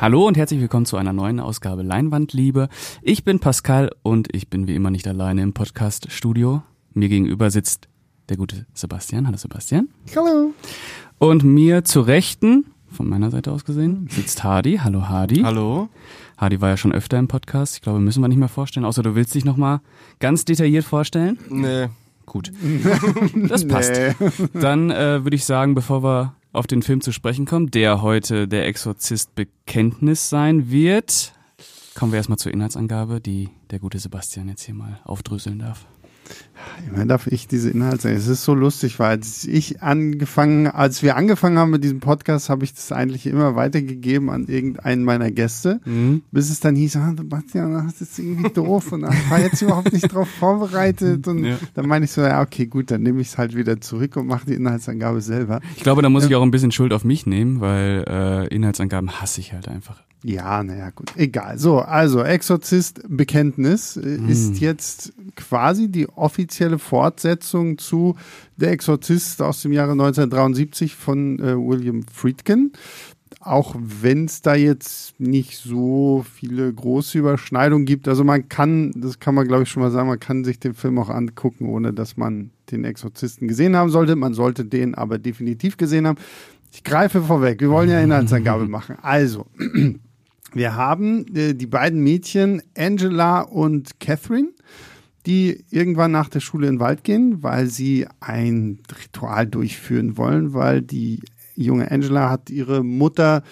Hallo und herzlich willkommen zu einer neuen Ausgabe Leinwandliebe. Ich bin Pascal und ich bin wie immer nicht alleine im Podcast-Studio. Mir gegenüber sitzt der gute Sebastian. Hallo Sebastian. Hallo. Und mir zur Rechten, von meiner Seite aus gesehen, sitzt Hardy. Hallo Hardy. Hallo. Hardy war ja schon öfter im Podcast. Ich glaube, müssen wir nicht mehr vorstellen, außer du willst dich nochmal ganz detailliert vorstellen. Nee. Gut. Das passt. Dann äh, würde ich sagen, bevor wir auf den Film zu sprechen kommen, der heute der Exorzist Bekenntnis sein wird, kommen wir erstmal zur Inhaltsangabe, die der gute Sebastian jetzt hier mal aufdröseln darf. Immer darf ich diese Inhalte. Es ist so lustig, weil als ich angefangen, als wir angefangen haben mit diesem Podcast, habe ich das eigentlich immer weitergegeben an irgendeinen meiner Gäste, Mhm. bis es dann hieß, ah, Sebastian, das ist irgendwie doof und ich war jetzt überhaupt nicht drauf vorbereitet und Ja. dann meine ich so, ja, okay, gut, dann nehme ich es halt wieder zurück und mache die Inhaltsangabe selber. Ich glaube, da muss ich auch ein bisschen Schuld auf mich nehmen, weil äh, Inhaltsangaben hasse ich halt einfach. Ja, naja, gut. Egal. So, also Exorzist Bekenntnis äh, ist jetzt quasi die offizielle Fortsetzung zu Der Exorzist aus dem Jahre 1973 von äh, William Friedkin. Auch wenn es da jetzt nicht so viele große Überschneidungen gibt. Also man kann, das kann man glaube ich schon mal sagen, man kann sich den Film auch angucken, ohne dass man den Exorzisten gesehen haben sollte. Man sollte den aber definitiv gesehen haben. Ich greife vorweg. Wir wollen ja Inhaltsangabe machen. Also, wir haben äh, die beiden Mädchen Angela und Catherine, die irgendwann nach der Schule in den Wald gehen, weil sie ein Ritual durchführen wollen, weil die junge Angela hat ihre Mutter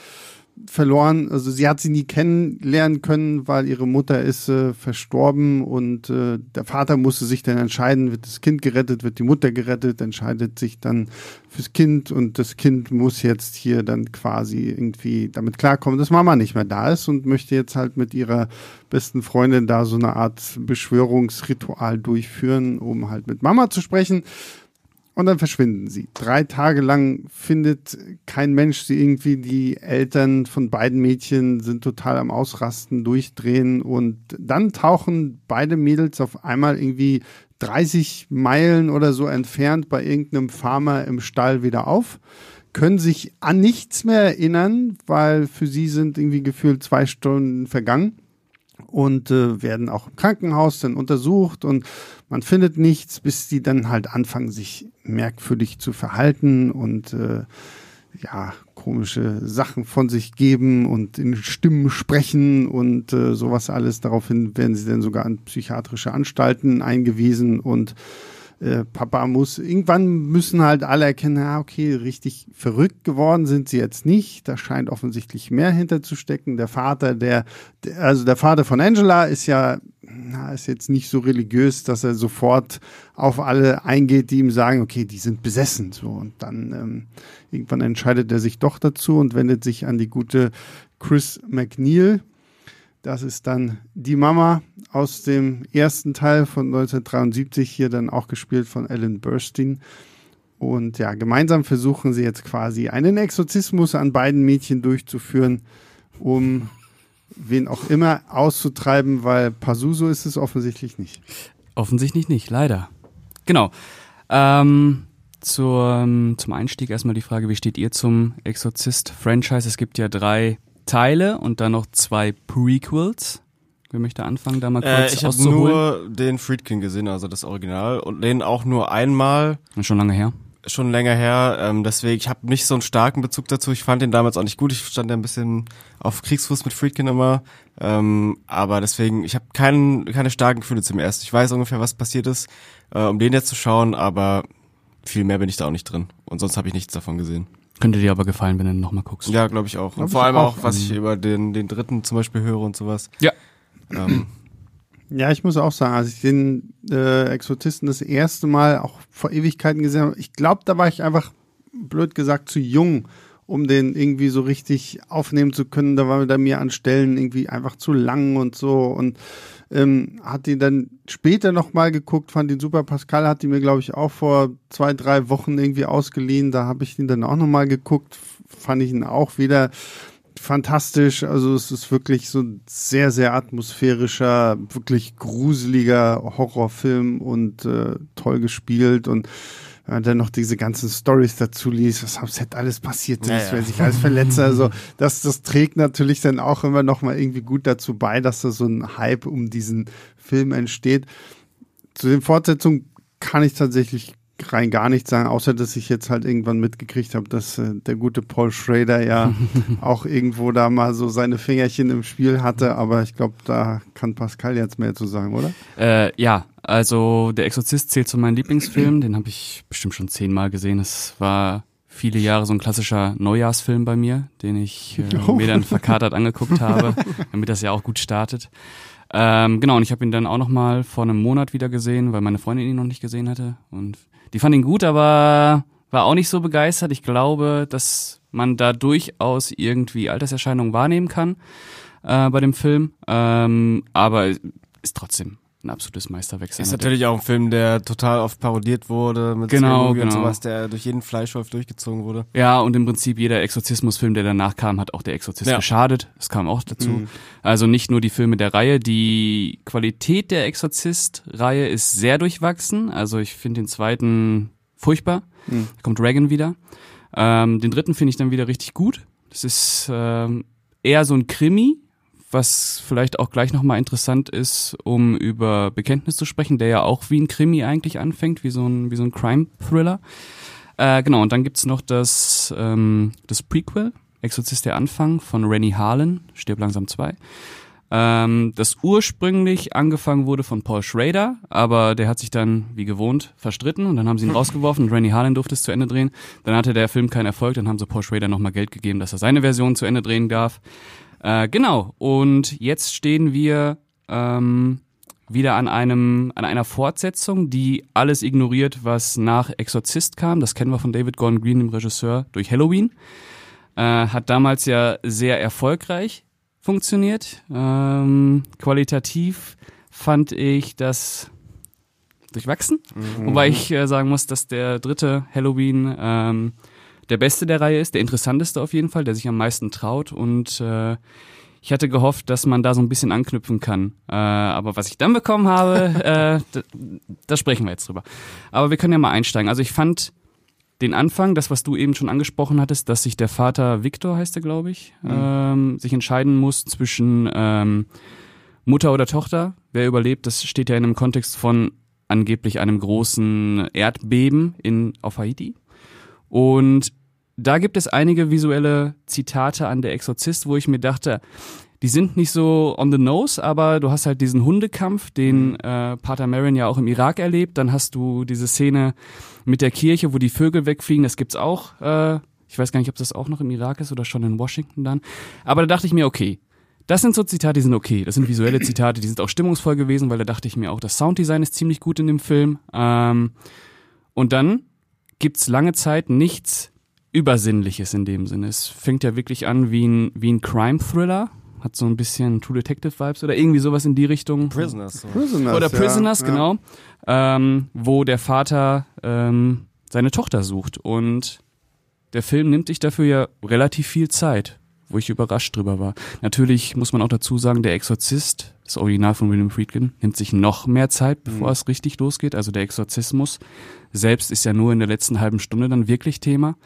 verloren, also sie hat sie nie kennenlernen können, weil ihre Mutter ist äh, verstorben und äh, der Vater musste sich dann entscheiden, wird das Kind gerettet, wird die Mutter gerettet, entscheidet sich dann fürs Kind und das Kind muss jetzt hier dann quasi irgendwie damit klarkommen, dass Mama nicht mehr da ist und möchte jetzt halt mit ihrer besten Freundin da so eine Art Beschwörungsritual durchführen, um halt mit Mama zu sprechen. Und dann verschwinden sie. Drei Tage lang findet kein Mensch sie irgendwie. Die Eltern von beiden Mädchen sind total am Ausrasten, durchdrehen. Und dann tauchen beide Mädels auf einmal irgendwie 30 Meilen oder so entfernt bei irgendeinem Farmer im Stall wieder auf. Können sich an nichts mehr erinnern, weil für sie sind irgendwie gefühlt zwei Stunden vergangen und äh, werden auch im Krankenhaus dann untersucht und man findet nichts, bis die dann halt anfangen, sich merkwürdig zu verhalten und äh, ja, komische Sachen von sich geben und in Stimmen sprechen und äh, sowas alles. Daraufhin werden sie dann sogar an psychiatrische Anstalten eingewiesen und äh, Papa muss, irgendwann müssen halt alle erkennen, ja, okay, richtig verrückt geworden sind sie jetzt nicht. Da scheint offensichtlich mehr hinterzustecken. Der Vater, der, der, also der Vater von Angela ist ja, na, ist jetzt nicht so religiös, dass er sofort auf alle eingeht, die ihm sagen, okay, die sind besessen, so. Und dann, ähm, irgendwann entscheidet er sich doch dazu und wendet sich an die gute Chris McNeil. Das ist dann die Mama aus dem ersten Teil von 1973, hier dann auch gespielt von Ellen Burstyn. Und ja, gemeinsam versuchen sie jetzt quasi einen Exorzismus an beiden Mädchen durchzuführen, um wen auch immer auszutreiben, weil Pazuso ist es offensichtlich nicht. Offensichtlich nicht, leider. Genau. Ähm, zur, zum Einstieg erstmal die Frage, wie steht ihr zum Exorzist-Franchise? Es gibt ja drei Teile und dann noch zwei Prequels. Wer möchte anfangen, da mal Äh, kurz ich habe nur den Friedkin gesehen, also das Original, und den auch nur einmal, Schon lange her. schon länger her. Ähm, deswegen, ich habe nicht so einen starken Bezug dazu. Ich fand den damals auch nicht gut. Ich stand ja ein bisschen auf Kriegsfuß mit Friedkin immer. Ähm, aber deswegen, ich habe kein, keine starken Gefühle zum ersten. Ich weiß ungefähr, was passiert ist, äh, um den jetzt zu schauen, aber viel mehr bin ich da auch nicht drin. Und sonst habe ich nichts davon gesehen. Könnte dir aber gefallen, wenn du nochmal guckst. Ja, glaube ich auch. Glaub Und vor ich allem auch. auch, was ich über den, den dritten zum Beispiel höre und sowas. Ja. Ähm, Ja, ich muss auch sagen, als ich den äh, Exorzisten das erste Mal auch vor Ewigkeiten gesehen habe, ich glaube, da war ich einfach, blöd gesagt, zu jung, um den irgendwie so richtig aufnehmen zu können. Da war da mir an Stellen irgendwie einfach zu lang und so und ähm, hat ihn dann später nochmal geguckt, fand ihn super. Pascal hat die mir, glaube ich, auch vor zwei, drei Wochen irgendwie ausgeliehen. Da habe ich ihn dann auch nochmal geguckt, fand ich ihn auch wieder fantastisch. Also es ist wirklich so ein sehr, sehr atmosphärischer, wirklich gruseliger Horrorfilm und äh, toll gespielt und wenn man dann noch diese ganzen Stories dazu liest, was am Set alles passiert ist, Ja, ja. wer sich alles verletzt, also das, das trägt natürlich dann auch immer noch mal irgendwie gut dazu bei, dass da so ein Hype um diesen Film entsteht. Zu den Fortsetzungen kann ich tatsächlich rein gar nichts sagen, außer dass ich jetzt halt irgendwann mitgekriegt habe, dass äh, der gute Paul Schrader ja auch irgendwo da mal so seine Fingerchen im Spiel hatte, aber ich glaube, da kann Pascal jetzt mehr zu sagen, oder? Äh, ja, also Der Exorzist zählt zu meinen Lieblingsfilmen. Den habe ich bestimmt schon zehnmal gesehen. Es war viele Jahre so ein klassischer Neujahrsfilm bei mir, den ich äh, Oh. mir dann verkatert angeguckt habe, damit das ja auch gut startet. Ähm, genau, und ich habe ihn dann auch noch mal vor einem Monat wieder gesehen, weil meine Freundin ihn noch nicht gesehen hatte. Und die fand ihn gut, aber war auch nicht so begeistert. Ich glaube, dass man da durchaus irgendwie Alterserscheinungen wahrnehmen kann äh, bei dem Film. Ähm, aber ist trotzdem ein absolutes Meisterwerk. Ist Einer der- natürlich auch ein Film, der total oft parodiert wurde, mit Genau, Movie und genau. sowas, der durch jeden Fleischwolf durchgezogen wurde. Ja, und im Prinzip jeder Exorzismusfilm, der danach kam, hat auch der Exorzist Ja. geschadet. Das kam auch dazu. Mhm. Also nicht nur die Filme der Reihe. Die Qualität der Exorzist-Reihe ist sehr durchwachsen. Also ich finde den zweiten furchtbar. Mhm. Da kommt Reagan wieder. Ähm, den dritten finde ich dann wieder richtig gut. Das ist ähm, eher so ein Krimi, was vielleicht auch gleich nochmal interessant ist, um über Bekenntnis zu sprechen, der ja auch wie ein Krimi eigentlich anfängt, wie so ein, wie so ein Crime-Thriller. Äh, genau, und dann gibt's noch das, ähm, das Prequel, Exorzist der Anfang von Rennie Harlan, Stirb langsam 2. Ähm, das ursprünglich angefangen wurde von Paul Schrader, aber der hat sich dann, wie gewohnt, verstritten und dann haben sie ihn rausgeworfen und Rennie Harlan durfte es zu Ende drehen. Dann hatte der Film keinen Erfolg, dann haben sie Paul Schrader nochmal Geld gegeben, dass er seine Version zu Ende drehen darf. Äh, genau, und jetzt stehen wir ähm, wieder an einem an einer Fortsetzung, die alles ignoriert, was nach Exorzist kam. Das kennen wir von David Gordon Green, dem Regisseur, durch Halloween. Äh, hat damals ja sehr erfolgreich funktioniert. Ähm, qualitativ fand ich das durchwachsen, wobei ich äh, sagen muss, dass der dritte Halloween ähm, der beste der Reihe ist, der interessanteste auf jeden Fall, der sich am meisten traut und äh, ich hatte gehofft, dass man da so ein bisschen anknüpfen kann. Äh, aber was ich dann bekommen habe, äh, da, sprechen wir jetzt drüber. Aber wir können ja mal einsteigen. Also ich fand den Anfang, das, was du eben schon angesprochen hattest, dass sich der Vater Victor, heißt er, glaube ich, ähm, sich entscheiden muss zwischen ähm, Mutter oder Tochter. Wer überlebt, das steht ja in einem Kontext von angeblich einem großen Erdbeben in, auf Haiti. Und da gibt es einige visuelle Zitate an der Exorzist, wo ich mir dachte, die sind nicht so on the nose, aber du hast halt diesen Hundekampf, den äh, Pater Marin ja auch im Irak erlebt. Dann hast du diese Szene mit der Kirche, wo die Vögel wegfliegen. Das gibt's auch. Äh, ich weiß gar nicht, ob das auch noch im Irak ist oder schon in Washington dann. Aber da dachte ich mir, okay, das sind so Zitate, die sind okay. Das sind visuelle Zitate, die sind auch stimmungsvoll gewesen, weil da dachte ich mir auch, das Sounddesign ist ziemlich gut in dem Film. Ähm, und dann gibt's lange Zeit nichts Übersinnliches in dem Sinne. Es fängt ja wirklich an wie ein, wie ein Crime-Thriller. Hat so ein bisschen True Detective-Vibes oder irgendwie sowas in die Richtung. Prisoners. So. Prisoners. Oder Prisoners, ja, genau. Ähm, wo der Vater ähm, seine Tochter sucht. Und der Film nimmt sich dafür ja relativ viel Zeit, wo ich überrascht drüber war. Natürlich muss man auch dazu sagen, der Exorzist, das Original von William Friedkin, nimmt sich noch mehr Zeit, bevor es richtig losgeht. Also der Exorzismus selbst ist ja nur in der letzten halben Stunde dann wirklich Thema.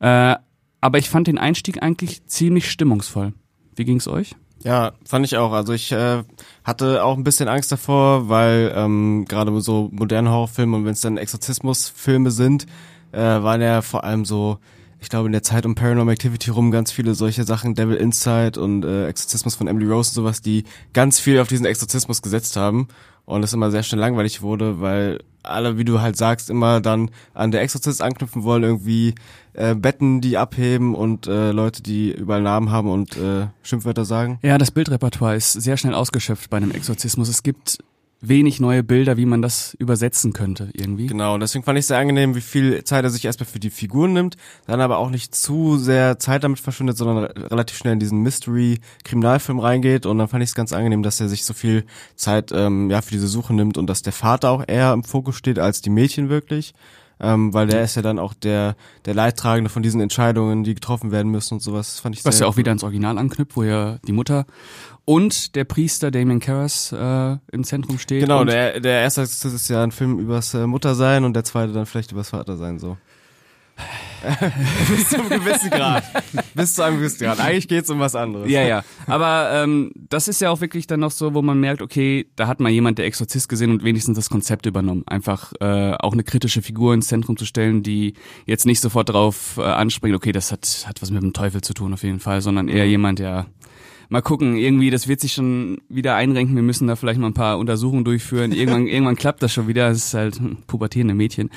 Äh, aber ich fand den Einstieg eigentlich ziemlich stimmungsvoll. Wie ging's euch? Ja, fand ich auch. Also ich äh, hatte auch ein bisschen Angst davor, weil ähm, gerade so moderne Horrorfilme und wenn es dann Exorzismusfilme sind, äh, waren ja vor allem so, ich glaube in der Zeit um Paranormal Activity rum ganz viele solche Sachen, Devil Inside und äh, Exorzismus von Emily Rose und sowas, die ganz viel auf diesen Exorzismus gesetzt haben und es immer sehr schnell langweilig wurde, weil alle, wie du halt sagst, immer dann an der Exorzist anknüpfen wollen, irgendwie äh, Betten, die abheben und äh, Leute, die überall Namen haben und äh, Schimpfwörter sagen. Ja, das Bildrepertoire ist sehr schnell ausgeschöpft bei einem Exorzismus. Es gibt wenig neue Bilder, wie man das übersetzen könnte irgendwie. Genau, und deswegen fand ich sehr angenehm, wie viel Zeit er sich erstmal für die Figuren nimmt, dann aber auch nicht zu sehr Zeit damit verschwindet, sondern re- relativ schnell in diesen Mystery-Kriminalfilm reingeht. Und dann fand ich es ganz angenehm, dass er sich so viel Zeit ähm, ja für diese Suche nimmt und dass der Vater auch eher im Fokus steht als die Mädchen wirklich. Ähm, weil der ist ja dann auch der, der Leidtragende von diesen Entscheidungen, die getroffen werden müssen und sowas. Das fand ich Was sehr ja auch wieder ins Original anknüpft, wo ja die Mutter und der Priester Damien Karras äh, im Zentrum steht. Genau, der, der erste ist ja ein Film übers äh, Muttersein und der zweite dann vielleicht übers Vatersein so. Bis zum gewissen Grad. Bis zu einem gewissen Grad. Eigentlich geht's um was anderes. Ja, ja. Aber ähm, das ist ja auch wirklich dann noch so, wo man merkt, okay, da hat mal jemand der Exorzist gesehen und wenigstens das Konzept übernommen. Einfach äh, auch eine kritische Figur ins Zentrum zu stellen, die jetzt nicht sofort darauf äh, anspringt, okay, das hat, hat was mit dem Teufel zu tun auf jeden Fall, sondern eher jemand, der mal gucken, irgendwie, das wird sich schon wieder einrenken, wir müssen da vielleicht mal ein paar Untersuchungen durchführen. Irgendwann, irgendwann klappt das schon wieder, es ist halt hm, pubertierende Mädchen.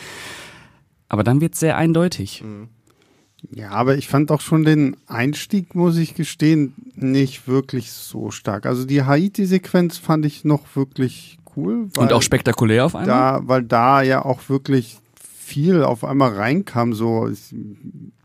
Aber dann wird's sehr eindeutig. Ja, aber ich fand auch schon den Einstieg, muss ich gestehen, nicht wirklich so stark. Also die Haiti-Sequenz fand ich noch wirklich cool. Und auch spektakulär auf einmal. da, weil da ja auch wirklich viel auf einmal reinkam. So, ich,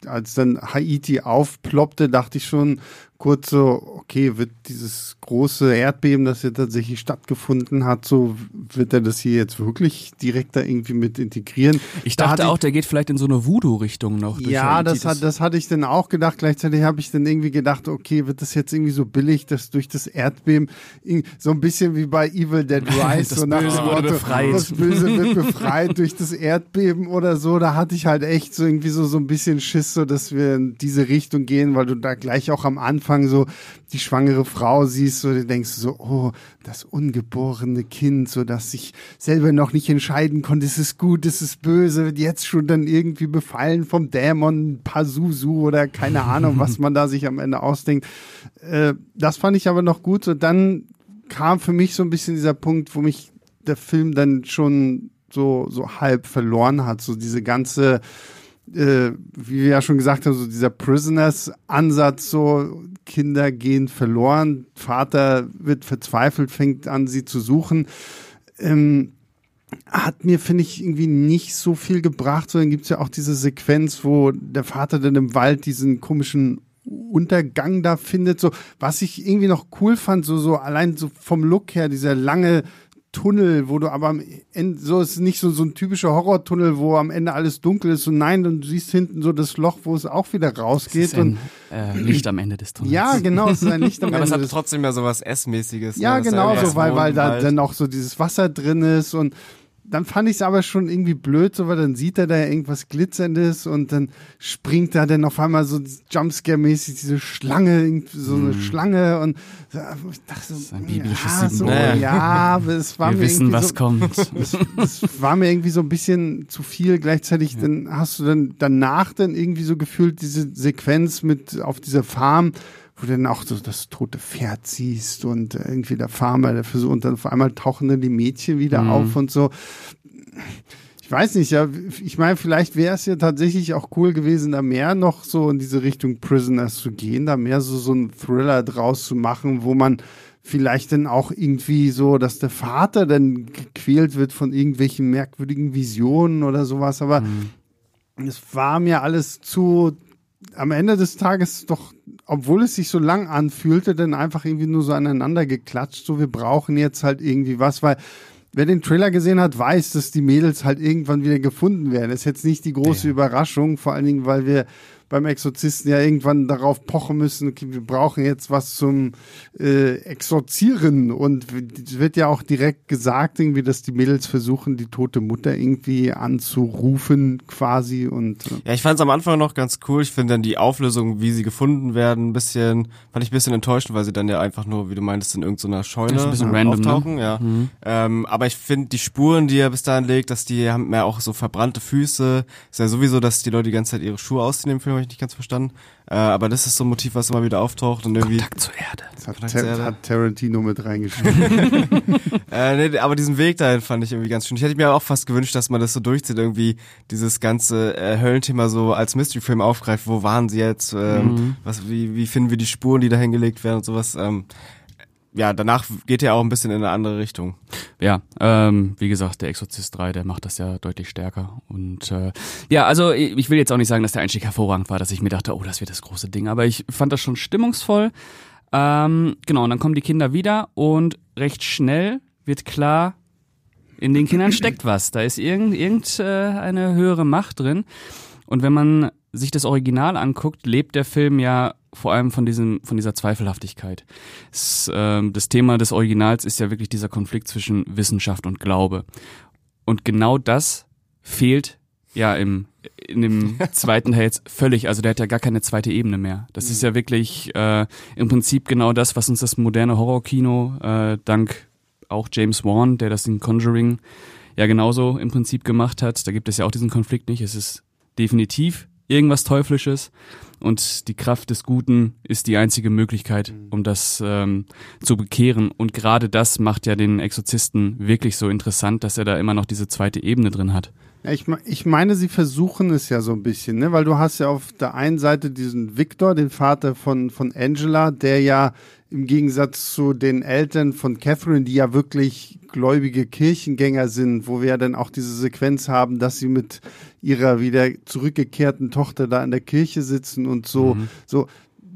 als dann Haiti aufploppte, dachte ich schon kurz so, okay, wird dieses große Erdbeben, das ja tatsächlich stattgefunden hat, so wird er das hier jetzt wirklich direkt da irgendwie mit integrieren? ich Da dachte auch, der geht vielleicht in so eine Voodoo-Richtung noch. ja, Haiti. das, hat, das hatte ich dann auch gedacht. Gleichzeitig habe ich dann irgendwie gedacht, okay, wird das jetzt irgendwie so billig, dass durch das Erdbeben so ein bisschen wie bei Evil Dead Rise, Das so nach Böse dem Motto, befreit. das Böse wird befreit durch das Erdbeben oder so. Da hatte ich halt echt so irgendwie so, so ein bisschen Schiss, so dass wir in diese Richtung gehen, weil du da gleich auch am Anfang so die schwangere Frau siehst, so du denkst so, oh, das ungeborene Kind, so dass sich selber noch nicht entscheiden konnte, ist es gut, ist es böse, wird jetzt schon dann irgendwie befallen vom Dämon Pazuzu oder keine Ahnung, was man da sich am Ende ausdenkt. Äh, das fand ich aber noch gut. So dann kam für mich so ein bisschen dieser Punkt, wo mich der Film dann schon so, so halb verloren hat. So diese ganze, äh, wie wir ja schon gesagt haben, so dieser Prisoners-Ansatz, so Kinder gehen verloren, Vater wird verzweifelt, fängt an, sie zu suchen. Ähm, hat mir, finde ich, irgendwie nicht so viel gebracht. So, dann gibt's ja auch diese Sequenz, wo der Vater dann im Wald diesen komischen Untergang da findet. So, was ich irgendwie noch cool fand, so, so allein so vom Look her, dieser lange Tunnel, wo du aber am Ende, so ist nicht so, so ein typischer Horrortunnel, wo am Ende alles dunkel ist. Und nein, du siehst hinten so das Loch, wo es auch wieder Es rausgeht. ist Und ein, äh, Licht am Ende des Tunnels. ja, genau, es ist ein Licht am Aber es Ende hatte des trotzdem ja sowas S-mäßiges. ja, ne? Genau ist so, weil, weil da Wald. dann auch so dieses Wasser drin ist und dann fand ich es aber schon irgendwie blöd, so, weil dann sieht er da irgendwas Glitzerndes und dann springt da dann auf einmal so Jumpscare-mäßig diese Schlange, so eine Schlange und so, ich dachte so, ein biblisches ja, so, Symbol. ja, aber es war Wir mir wissen, was so, kommt. das, das war mir irgendwie so ein bisschen zu viel. Gleichzeitig dann hast du dann danach dann irgendwie so gefühlt diese Sequenz mit auf dieser Farm, wo du dann auch so das tote Pferd siehst und irgendwie der Farmer, der versucht und dann auf einmal tauchen dann die Mädchen wieder Mhm. auf und so. Ich weiß nicht, ja, ich meine, vielleicht wäre es ja tatsächlich auch cool gewesen, da mehr noch so in diese Richtung Prisoners zu gehen, da mehr so, so einen Thriller draus zu machen, wo man vielleicht dann auch irgendwie so, dass der Vater dann gequält wird von irgendwelchen merkwürdigen Visionen oder sowas, aber es war mir alles zu, am Ende des Tages doch, obwohl es sich so lang anfühlte, dann einfach irgendwie nur so aneinander geklatscht, so wir brauchen jetzt halt irgendwie was, weil Wer den Trailer gesehen hat, weiß, dass die Mädels halt irgendwann wieder gefunden werden. Das ist jetzt nicht die große Ja. Überraschung, vor allen Dingen, weil wir beim Exorzisten ja irgendwann darauf pochen müssen, okay, wir brauchen jetzt was zum äh, Exorzieren. Und es wird ja auch direkt gesagt, irgendwie, dass die Mädels versuchen, die tote Mutter irgendwie anzurufen, quasi. Und äh, Ja, ich fand es am Anfang noch ganz cool. Ich finde dann die Auflösung, wie sie gefunden werden, ein bisschen, fand ich ein bisschen enttäuschend, weil sie dann ja einfach nur, wie du meintest, in irgendeiner Scheune Das ist ein bisschen äh, random, ne? auftauchen. Ja. Ähm, aber ich finde die Spuren, die er bis dahin legt, dass die haben ja auch so verbrannte Füße. Ist ja sowieso, dass die Leute die ganze Zeit ihre Schuhe ausziehen im Film, habe ich nicht ganz verstanden. Äh, aber das ist so ein Motiv, was immer wieder auftaucht und irgendwie. Kontakt zur Erde. das hat, Charaktere. Tar hat Tarantino mit reingeschrieben. Äh, nee, aber diesen Weg dahin fand ich irgendwie ganz schön. Ich hätte mir auch fast gewünscht, dass man das so durchzieht, irgendwie dieses ganze äh, Höllenthema so als Mystery-Film aufgreift. Wo waren sie jetzt? Ähm, was, wie, wie finden wir die Spuren, die da hingelegt werden und sowas? Ähm, ja, danach geht er auch ein bisschen in eine andere Richtung. Ja, ähm, wie gesagt, der Exorzist 3, der macht das ja deutlich stärker. Und äh, ja, also ich will jetzt auch nicht sagen, dass der Einstieg hervorragend war, dass ich mir dachte, oh, das wird das große Ding. Aber ich fand das schon stimmungsvoll. Ähm, genau, und dann kommen die Kinder wieder und recht schnell wird klar, In den Kindern steckt was. Da ist irgendeine irgend, äh, höhere Macht drin. Und wenn man sich das Original anguckt, lebt der Film ja vor allem von diesem, von dieser Zweifelhaftigkeit. Das, äh, das Thema des Originals ist ja wirklich dieser Konflikt zwischen Wissenschaft und Glaube. Und genau das fehlt ja im in dem zweiten Teil jetzt völlig, also der hat ja gar keine zweite Ebene mehr. Das ist ja wirklich äh, im Prinzip genau das, was uns das moderne Horrorkino äh, dank auch James Wan, der das in Conjuring ja genauso im Prinzip gemacht hat. Da gibt es ja auch diesen Konflikt nicht. Es ist definitiv irgendwas Teuflisches und die Kraft des Guten ist die einzige Möglichkeit, mhm. um das ähm, zu bekehren. Und gerade das macht ja den Exorzisten wirklich so interessant, dass er da immer noch diese zweite Ebene drin hat. Ja, ich, ich meine, sie versuchen es ja so ein bisschen, ne? weil du hast ja auf der einen Seite diesen Victor, den Vater von, von Angela, der ja im Gegensatz zu den Eltern von Catherine, die ja wirklich gläubige Kirchengänger sind, wo wir ja dann auch diese Sequenz haben, dass sie mit ihrer wieder zurückgekehrten Tochter da in der Kirche sitzen und so, mhm. so,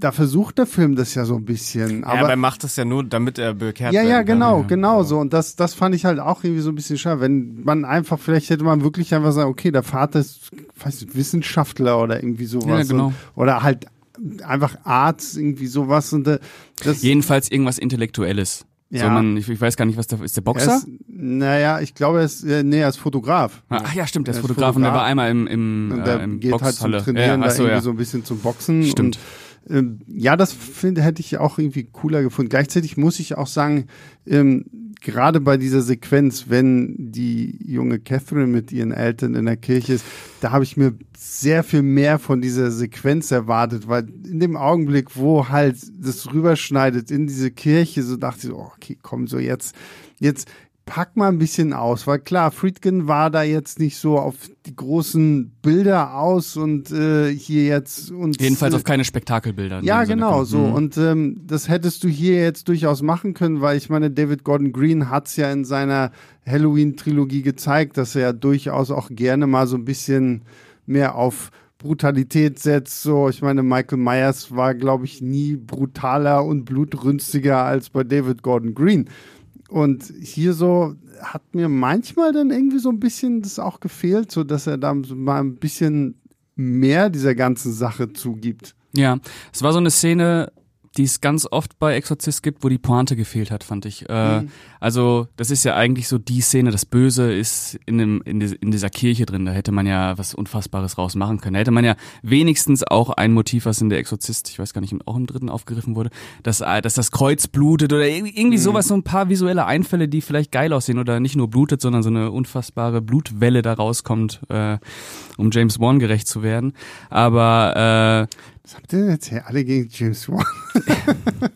da versucht der Film das ja so ein bisschen. Aber, ja, aber er macht das ja nur, damit er bekehrt wird. Ja, ja, genau, kann. genau so. Und das, das fand ich halt auch irgendwie so ein bisschen schade. Wenn man einfach, vielleicht hätte man wirklich einfach sagen, okay, der Vater ist, weiß nicht, Wissenschaftler oder irgendwie sowas. Ja, genau. Und, oder halt einfach Arzt, irgendwie sowas. Und äh, das Jedenfalls irgendwas Intellektuelles. Ja. So man, ich, ich, weiß gar nicht, was da ist. Der Boxer? Ist, naja, ich glaube, er ist, äh, nee, er ist Fotograf. Ah, ach ja, stimmt, er ist, ist Fotograf, Fotograf, und der war einmal im, im, und der äh, im geht Boxhalle. halt zum Trainieren, ja, so, da irgendwie ja. so ein bisschen zum Boxen. Stimmt. Und, ähm, ja, das finde hätte ich auch irgendwie cooler gefunden. Gleichzeitig muss ich auch sagen, ähm, gerade bei dieser Sequenz, wenn die junge Catherine mit ihren Eltern in der Kirche ist, da habe ich mir sehr viel mehr von dieser Sequenz erwartet, weil in dem Augenblick, wo halt das rüberschneidet in diese Kirche, so dachte ich, oh, okay, komm, so jetzt, jetzt pack mal ein bisschen aus, weil klar, Friedkin war da jetzt nicht so auf die großen Bilder aus und äh, hier jetzt und jedenfalls äh, auf keine Spektakelbilder. Ja, genau so mhm. und ähm, das hättest du hier jetzt durchaus machen können, weil ich meine, David Gordon Green hat's ja in seiner Halloween-Trilogie gezeigt, dass er ja durchaus auch gerne mal so ein bisschen mehr auf Brutalität setzt. So, ich meine, Michael Myers war, glaube ich, nie brutaler und blutrünstiger als bei David Gordon Green. Und hier so hat mir manchmal dann irgendwie so ein bisschen das auch gefehlt, so dass er da mal ein bisschen mehr dieser ganzen Sache zugibt. Ja, es war so eine Szene, die es ganz oft bei Exorzist gibt, wo die Pointe gefehlt hat, fand ich. Äh, mhm. Also das ist ja eigentlich so die Szene, das Böse ist in, dem, in, die, in dieser Kirche drin. Da hätte man ja was Unfassbares rausmachen können. Da hätte man ja wenigstens auch ein Motiv, was in der Exorzist, ich weiß gar nicht, auch im dritten aufgegriffen wurde, dass, äh, dass das Kreuz blutet oder irgendwie mhm. sowas, so ein paar visuelle Einfälle, die vielleicht geil aussehen oder nicht nur blutet, sondern so eine unfassbare Blutwelle da rauskommt, äh, um James Wan gerecht zu werden. Aber äh, was habt ihr jetzt hier alle gegen James Wan?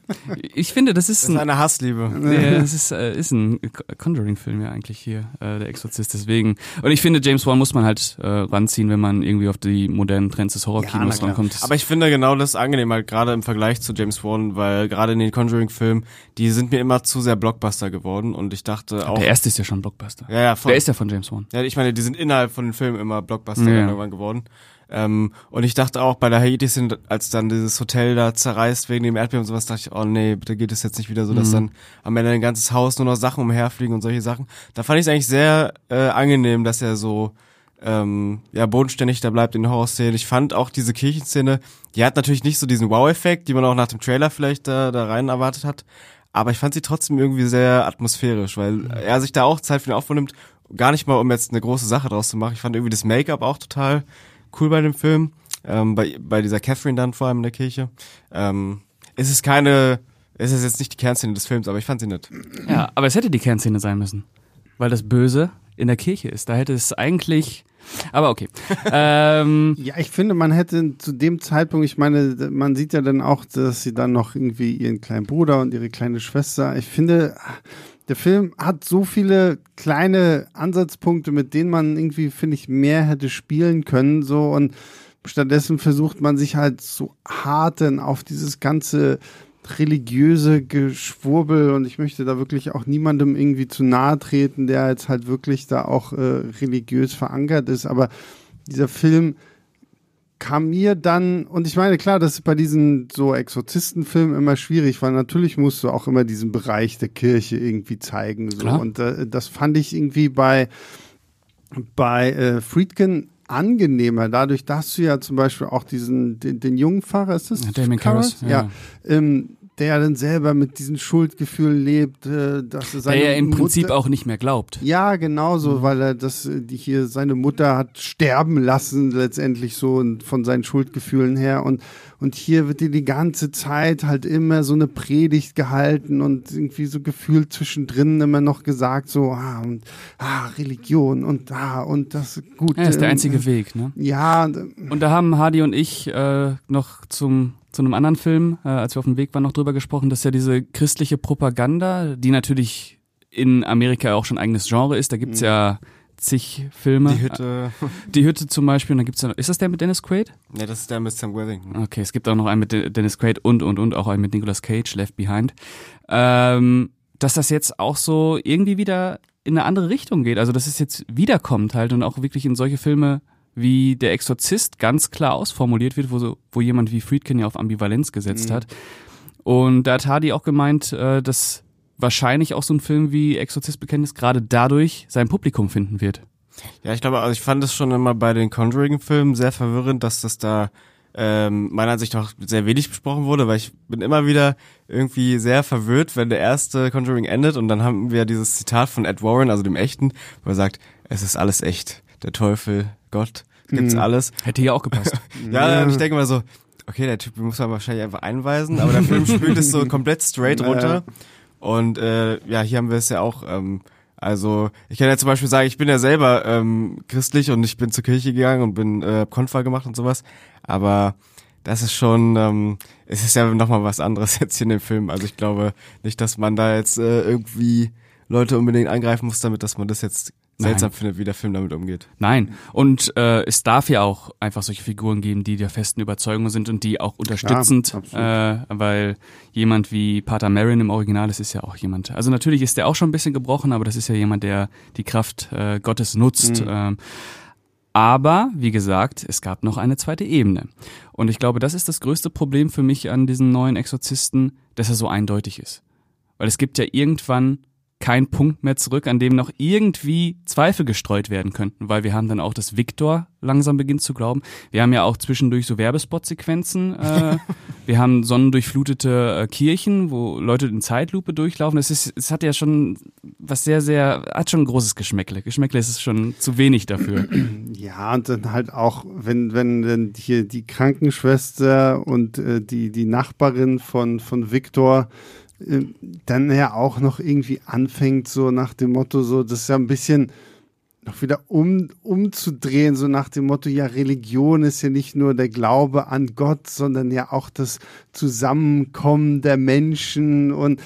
ich finde, das ist, das ist ein, eine Hassliebe. Ja, das ist, äh, ist ein Conjuring-Film ja eigentlich hier, äh, der Exorzist. Deswegen. Und ich finde, James Wan muss man halt äh, ranziehen, wenn man irgendwie auf die modernen Trends des Horrorkinos ja, rankommt. Aber ich finde genau das angenehm, halt gerade im Vergleich zu James Wan, weil gerade in den Conjuring-Filmen, die sind mir immer zu sehr Blockbuster geworden und ich dachte auch. Der erste ist ja schon Blockbuster. Ja, ja, voll. Der ist ja von James Wan. Ja, ich meine, die sind innerhalb von den Filmen immer Blockbuster ja. irgendwann geworden. Ähm, und ich dachte auch bei der Haiti sind, als dann dieses Hotel da zerreißt wegen dem Erdbeben und sowas, dachte ich, oh nee, bitte geht es jetzt nicht wieder so, dass mhm. dann am Ende ein ganzes Haus nur noch Sachen umherfliegen und solche Sachen. Da fand ich es eigentlich sehr äh, angenehm, dass er so ähm, ja bodenständig da bleibt in den Horrorszenen. Ich fand auch diese Kirchenszene, die hat natürlich nicht so diesen Wow-Effekt, die man auch nach dem Trailer vielleicht da, da rein erwartet hat. Aber ich fand sie trotzdem irgendwie sehr atmosphärisch, weil mhm. er sich da auch Zeit für den Aufbau nimmt. Gar nicht mal, um jetzt eine große Sache draus zu machen. Ich fand irgendwie das Make-up auch total cool bei dem Film. Ähm, bei, bei dieser Catherine dann vor allem in der Kirche. Ähm, es ist keine, es ist jetzt nicht die Kernszene des Films, aber ich fand sie nett. Ja, aber es hätte die Kernszene sein müssen. Weil das Böse in der Kirche ist. Da hätte es eigentlich. Aber okay. ähm, ja, ich finde, man hätte zu dem Zeitpunkt, ich meine, man sieht ja dann auch, dass sie dann noch irgendwie ihren kleinen Bruder und ihre kleine Schwester. Ich finde, der Film hat so viele kleine Ansatzpunkte, mit denen man irgendwie, finde ich, mehr hätte spielen können, so. Und stattdessen versucht man sich halt so hart denn auf dieses ganze religiöse Geschwurbel. Und ich möchte da wirklich auch niemandem irgendwie zu nahe treten, der jetzt halt wirklich da auch äh, religiös verankert ist, aber dieser Film kam mir dann, und ich meine, klar, das ist bei diesen so Exorzistenfilmen immer schwierig, weil natürlich musst du auch immer diesen Bereich der Kirche irgendwie zeigen. So. Klar. Und äh, das fand ich irgendwie bei, bei äh, Friedkin angenehmer, dadurch, dass du ja zum Beispiel auch diesen, den, den jungen Pfarrer, ist das? Ja, Damien Karras, Ja. ja. Ähm, der ja dann selber mit diesen Schuldgefühlen lebt, äh, dass er seine Der ja im Mutter, Prinzip auch nicht mehr glaubt. ja, genau Mhm. weil er das, äh, die hier seine Mutter hat sterben lassen, letztendlich so und von seinen Schuldgefühlen her. Und, und hier wird dir die ganze Zeit halt immer so eine Predigt gehalten und irgendwie so gefühlt zwischendrin immer noch gesagt, so, ah, und, ah, Religion und ah, und das gut. Ja, ist der einzige Weg, ne? Ja, und, äh, Und da haben Hardy und ich äh, noch zum zu einem anderen Film, äh, als wir auf dem Weg waren, noch drüber gesprochen, dass ja diese christliche Propaganda, die natürlich in Amerika auch schon ein eigenes Genre ist, da gibt's ja zig Filme. Die Hütte. Die Hütte zum Beispiel, und dann gibt's ja noch, ist das der mit Dennis Quaid? Ne, das ist der mit Sam Worthington. Okay, es gibt auch noch einen mit De- Dennis Quaid und und und auch einen mit Nicolas Cage, Left Behind. Ähm, dass das jetzt auch so irgendwie wieder in eine andere Richtung geht. Also dass es jetzt wiederkommt halt und auch wirklich in solche Filme wie Der Exorzist ganz klar ausformuliert wird, wo, so, wo jemand wie Friedkin ja auf Ambivalenz gesetzt hat. Und da hat Hardy auch gemeint, äh, dass wahrscheinlich auch so ein Film wie Exorzistbekenntnis gerade dadurch sein Publikum finden wird. Ja, ich glaube, also ich fand es schon immer bei den Conjuring-Filmen sehr verwirrend, dass das da ähm, meiner Ansicht nach sehr wenig besprochen wurde, weil ich bin immer wieder irgendwie sehr verwirrt, wenn der erste Conjuring endet und dann haben wir dieses Zitat von Ed Warren, also dem Echten, wo er sagt, es ist alles echt, der Teufel, Gott, gibt's alles. Hätte hier auch gepasst. Ja, und ich denke mal so, okay, der Typ muss man wahrscheinlich einfach einweisen, aber der Film spielt es so komplett straight runter. Und äh, ja, hier haben wir es ja auch. Ähm, also ich kann ja zum Beispiel sagen, ich bin ja selber ähm, christlich und ich bin zur Kirche gegangen und bin äh, Konfa gemacht und sowas. Aber das ist schon, ähm, es ist ja nochmal was anderes jetzt hier in dem Film. Also ich glaube nicht, dass man da jetzt äh, irgendwie Leute unbedingt angreifen muss, damit, dass man das jetzt seltsam findet, wie der Film damit umgeht. Nein. Und äh, es darf ja auch einfach solche Figuren geben, die der festen Überzeugung sind und die auch unterstützend, absolut. äh, weil jemand wie Pater Marin im Original, das ist ja auch jemand. Also natürlich ist der auch schon ein bisschen gebrochen, aber das ist ja jemand, der die Kraft äh, Gottes nutzt. Ähm, aber, wie gesagt, es gab noch eine zweite Ebene. Und ich glaube, das ist das größte Problem für mich an diesem neuen Exorzisten, dass er so eindeutig ist. Weil es gibt ja irgendwann kein Punkt mehr zurück, an dem noch irgendwie Zweifel gestreut werden könnten, weil wir haben dann auch, dass Victor langsam beginnt zu glauben. Wir haben ja auch zwischendurch so Werbespot-Sequenzen. Äh, wir haben sonnendurchflutete äh, Kirchen, wo Leute in Zeitlupe durchlaufen. Es ist, es hat ja schon was sehr, sehr, hat schon ein großes Geschmäckle. Geschmäckle ist es schon zu wenig dafür. Ja, und dann halt auch, wenn, wenn dann hier die Krankenschwester und äh, die, die Nachbarin von, von Viktor äh, dann ja auch noch irgendwie anfängt, so nach dem Motto, so, das ist ja ein bisschen noch wieder um, umzudrehen, so nach dem Motto, ja, Religion ist ja nicht nur der Glaube an Gott, sondern ja auch das Zusammenkommen der Menschen und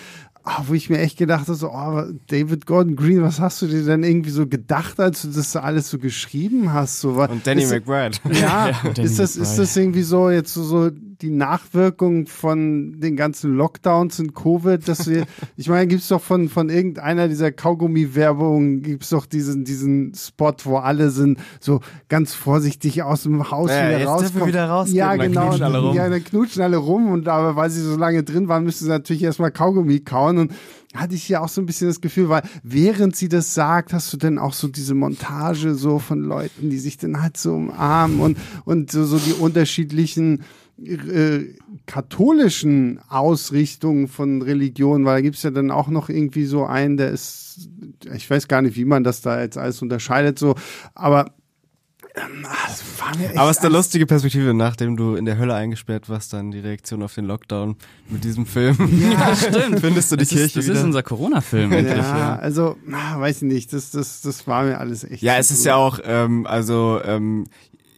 ah, wo ich mir echt gedacht habe, so, oh, David Gordon Green, was hast du dir denn irgendwie so gedacht, als du das alles so geschrieben hast? So, Und Danny ist, McBride. ja, Ja, Danny ist das, ist McBride. das irgendwie so jetzt so, so die Nachwirkung von den ganzen Lockdowns und Covid, dass wir, ich meine, gibt's doch von, von irgendeiner dieser Kaugummi-Werbungen, gibt's doch diesen, diesen Spot, wo alle sind so ganz vorsichtig aus dem Haus Ja, wieder rauskommen. wieder rausgehen, Ja, dann genau. knutschen alle rum. Ja, dann knutschen alle rum und aber weil sie so lange drin waren, müssen sie natürlich erstmal Kaugummi kauen und hatte ich ja auch so ein bisschen das Gefühl, weil während sie das sagt, hast du dann auch so diese Montage so von Leuten, die sich dann halt so umarmen und, und so, so die unterschiedlichen äh, katholischen Ausrichtungen von Religion, weil da gibt's ja dann auch noch irgendwie so einen, der ist, ich weiß gar nicht, wie man das da jetzt alles unterscheidet, so, aber ähm, ah, das war mir echt Aber es ist eine lustige Perspektive, nachdem du in der Hölle eingesperrt warst, dann die Reaktion auf den Lockdown mit diesem Film. Ja, stimmt. Findest du die Das Kirche ist, das wieder? ist unser Corona-Film endlich. Ja, Ja. also, ah, weiß ich nicht, das, das, das war mir alles echt. Ja, es ist gut. ja auch, ähm, also ähm,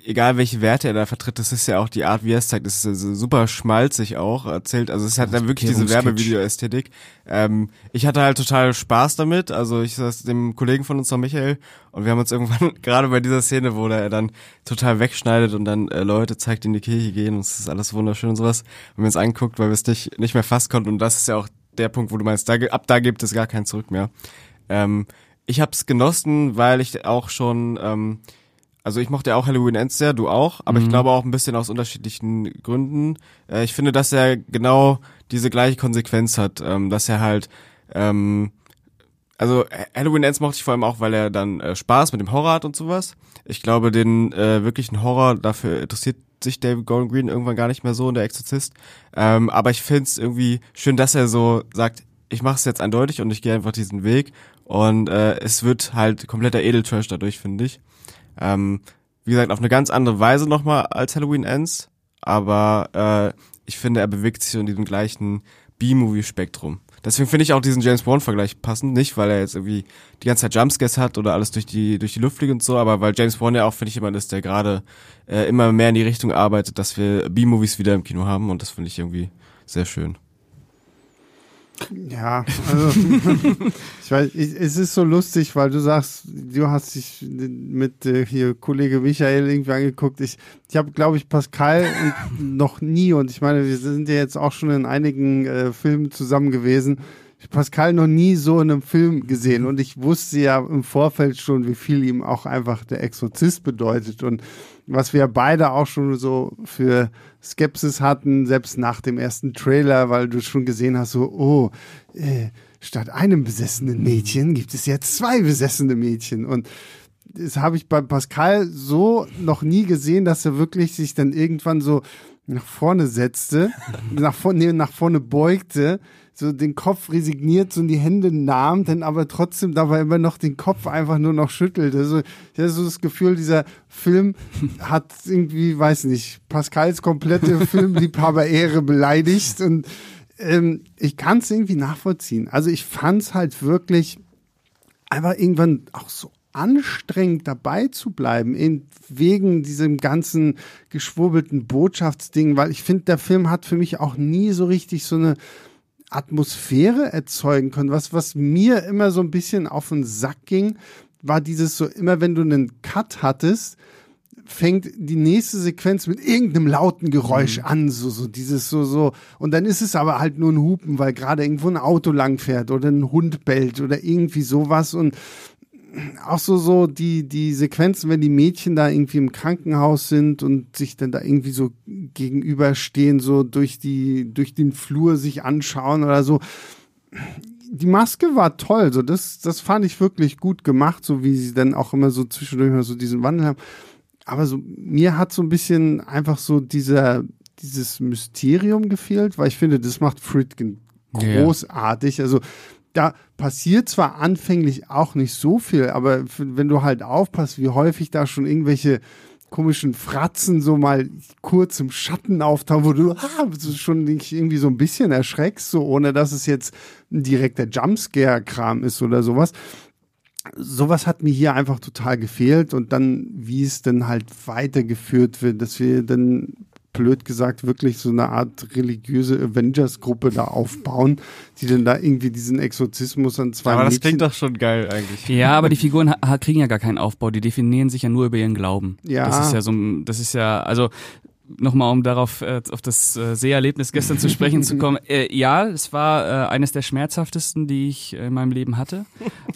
egal welche Werte er da vertritt, das ist ja auch die Art, wie er es zeigt, das ist super schmalzig auch erzählt. Also es hat dann wirklich diese. Werbevideo-Ästhetik. Ähm, ich hatte halt total Spaß damit. Also ich saß dem Kollegen von uns noch Michael und wir haben uns irgendwann gerade bei dieser Szene, wo er dann total wegschneidet und dann äh, Leute zeigt, die in die Kirche gehen und es ist alles wunderschön und sowas, haben wir uns angeguckt, weil wir es nicht nicht mehr fassen konnten und das ist ja auch der Punkt, wo du meinst, da, ab da gibt es gar kein Zurück mehr. Ähm, ich habe es genossen, weil ich auch schon ähm, also ich mochte ja auch Halloween Ends sehr, du auch, aber Mhm. ich glaube auch ein bisschen aus unterschiedlichen Gründen. Äh, ich finde, dass er genau diese gleiche Konsequenz hat, ähm, dass er halt, ähm, also Halloween Ends mochte ich vor allem auch, weil er dann äh, Spaß mit dem Horror hat und sowas. Ich glaube, den äh, wirklichen Horror, dafür interessiert sich David Gordon Green irgendwann gar nicht mehr so in der Exorzist. Ähm, aber ich finde es irgendwie schön, dass er so sagt, ich mache es jetzt eindeutig und ich gehe einfach diesen Weg. Und äh, es wird halt kompletter Edeltrash dadurch, finde ich. Ähm, wie gesagt, auf eine ganz andere Weise nochmal als Halloween Ends. Aber äh, ich finde, er bewegt sich in diesem gleichen B-Movie-Spektrum. Deswegen finde ich auch diesen James Bond-Vergleich passend. Nicht, weil er jetzt irgendwie die ganze Zeit Jumpscares hat oder alles durch die, durch die Luft fliegt und so, aber weil James Bond ja auch, finde ich, jemand ist, der gerade äh, immer mehr in die Richtung arbeitet, dass wir B-Movies wieder im Kino haben und das finde ich irgendwie sehr schön. Ja, also ich weiß, ich, es ist so lustig, weil du sagst, du hast dich mit äh, hier Kollege Michael irgendwie angeguckt. Ich, ich habe, glaube ich, Pascal noch nie und ich meine, wir sind ja jetzt auch schon in einigen äh, Filmen zusammen gewesen. Pascal noch nie so in einem Film gesehen und ich wusste ja im Vorfeld schon, wie viel ihm auch einfach der Exorzist bedeutet und was wir beide auch schon so für Skepsis hatten, selbst nach dem ersten Trailer, weil du schon gesehen hast, so, oh, äh, statt einem besessenen Mädchen gibt es jetzt zwei besessene Mädchen. Und das habe ich bei Pascal so noch nie gesehen, dass er wirklich sich dann irgendwann so nach vorne setzte, nach vorne, nee, nach vorne beugte, so den Kopf resigniert, so in die Hände nahm, dann aber trotzdem dabei immer noch den Kopf einfach nur noch schüttelt. Also ich hatte so das Gefühl, dieser Film hat irgendwie, weiß nicht, Pascals komplette Filmliebhaber-Ehre beleidigt und ähm, ich kann es irgendwie nachvollziehen. Also ich fand es halt wirklich einfach irgendwann auch so anstrengend dabei zu bleiben, in, wegen diesem ganzen geschwurbelten Botschaftsding, weil ich finde, der Film hat für mich auch nie so richtig so eine Atmosphäre erzeugen können. Was, was mir immer so ein bisschen auf den Sack ging, war dieses so, immer wenn du einen Cut hattest, fängt die nächste Sequenz mit irgendeinem lauten Geräusch an, so, so dieses so, so. Und dann ist es aber halt nur ein Hupen, weil gerade irgendwo ein Auto langfährt oder ein Hund bellt oder irgendwie sowas und auch so, so die, die Sequenzen, wenn die Mädchen da irgendwie im Krankenhaus sind und sich dann da irgendwie so gegenüberstehen, so durch die, durch den Flur sich anschauen oder so. Die Maske war toll, so das, das fand ich wirklich gut gemacht, so wie sie dann auch immer so zwischendurch mal so diesen Wandel haben. Aber so, mir hat so ein bisschen einfach so dieser, dieses Mysterium gefehlt, weil ich finde, das macht Friedkin Ja. großartig. Also, da passiert zwar anfänglich auch nicht so viel, aber wenn du halt aufpasst, wie häufig da schon irgendwelche komischen Fratzen so mal kurz im Schatten auftauchen, wo du ah, schon dich irgendwie so ein bisschen erschreckst, so ohne dass es jetzt ein direkter Jumpscare-Kram ist oder sowas. Sowas hat mir hier einfach total gefehlt und dann, wie es dann halt weitergeführt wird, dass wir dann blöd gesagt wirklich so eine Art religiöse Avengers-Gruppe da aufbauen, die dann da irgendwie diesen Exorzismus an zwei Aber das Mädchen klingt doch schon geil eigentlich. Ja, aber die Figuren kriegen ja gar keinen Aufbau, die definieren sich ja nur über ihren Glauben. Ja. Das ist ja so, ein- das ist ja, also nochmal, um darauf äh, auf das äh, Seherlebnis gestern zu sprechen zu kommen. Äh, ja, es war äh, eines der schmerzhaftesten, die ich äh, in meinem Leben hatte.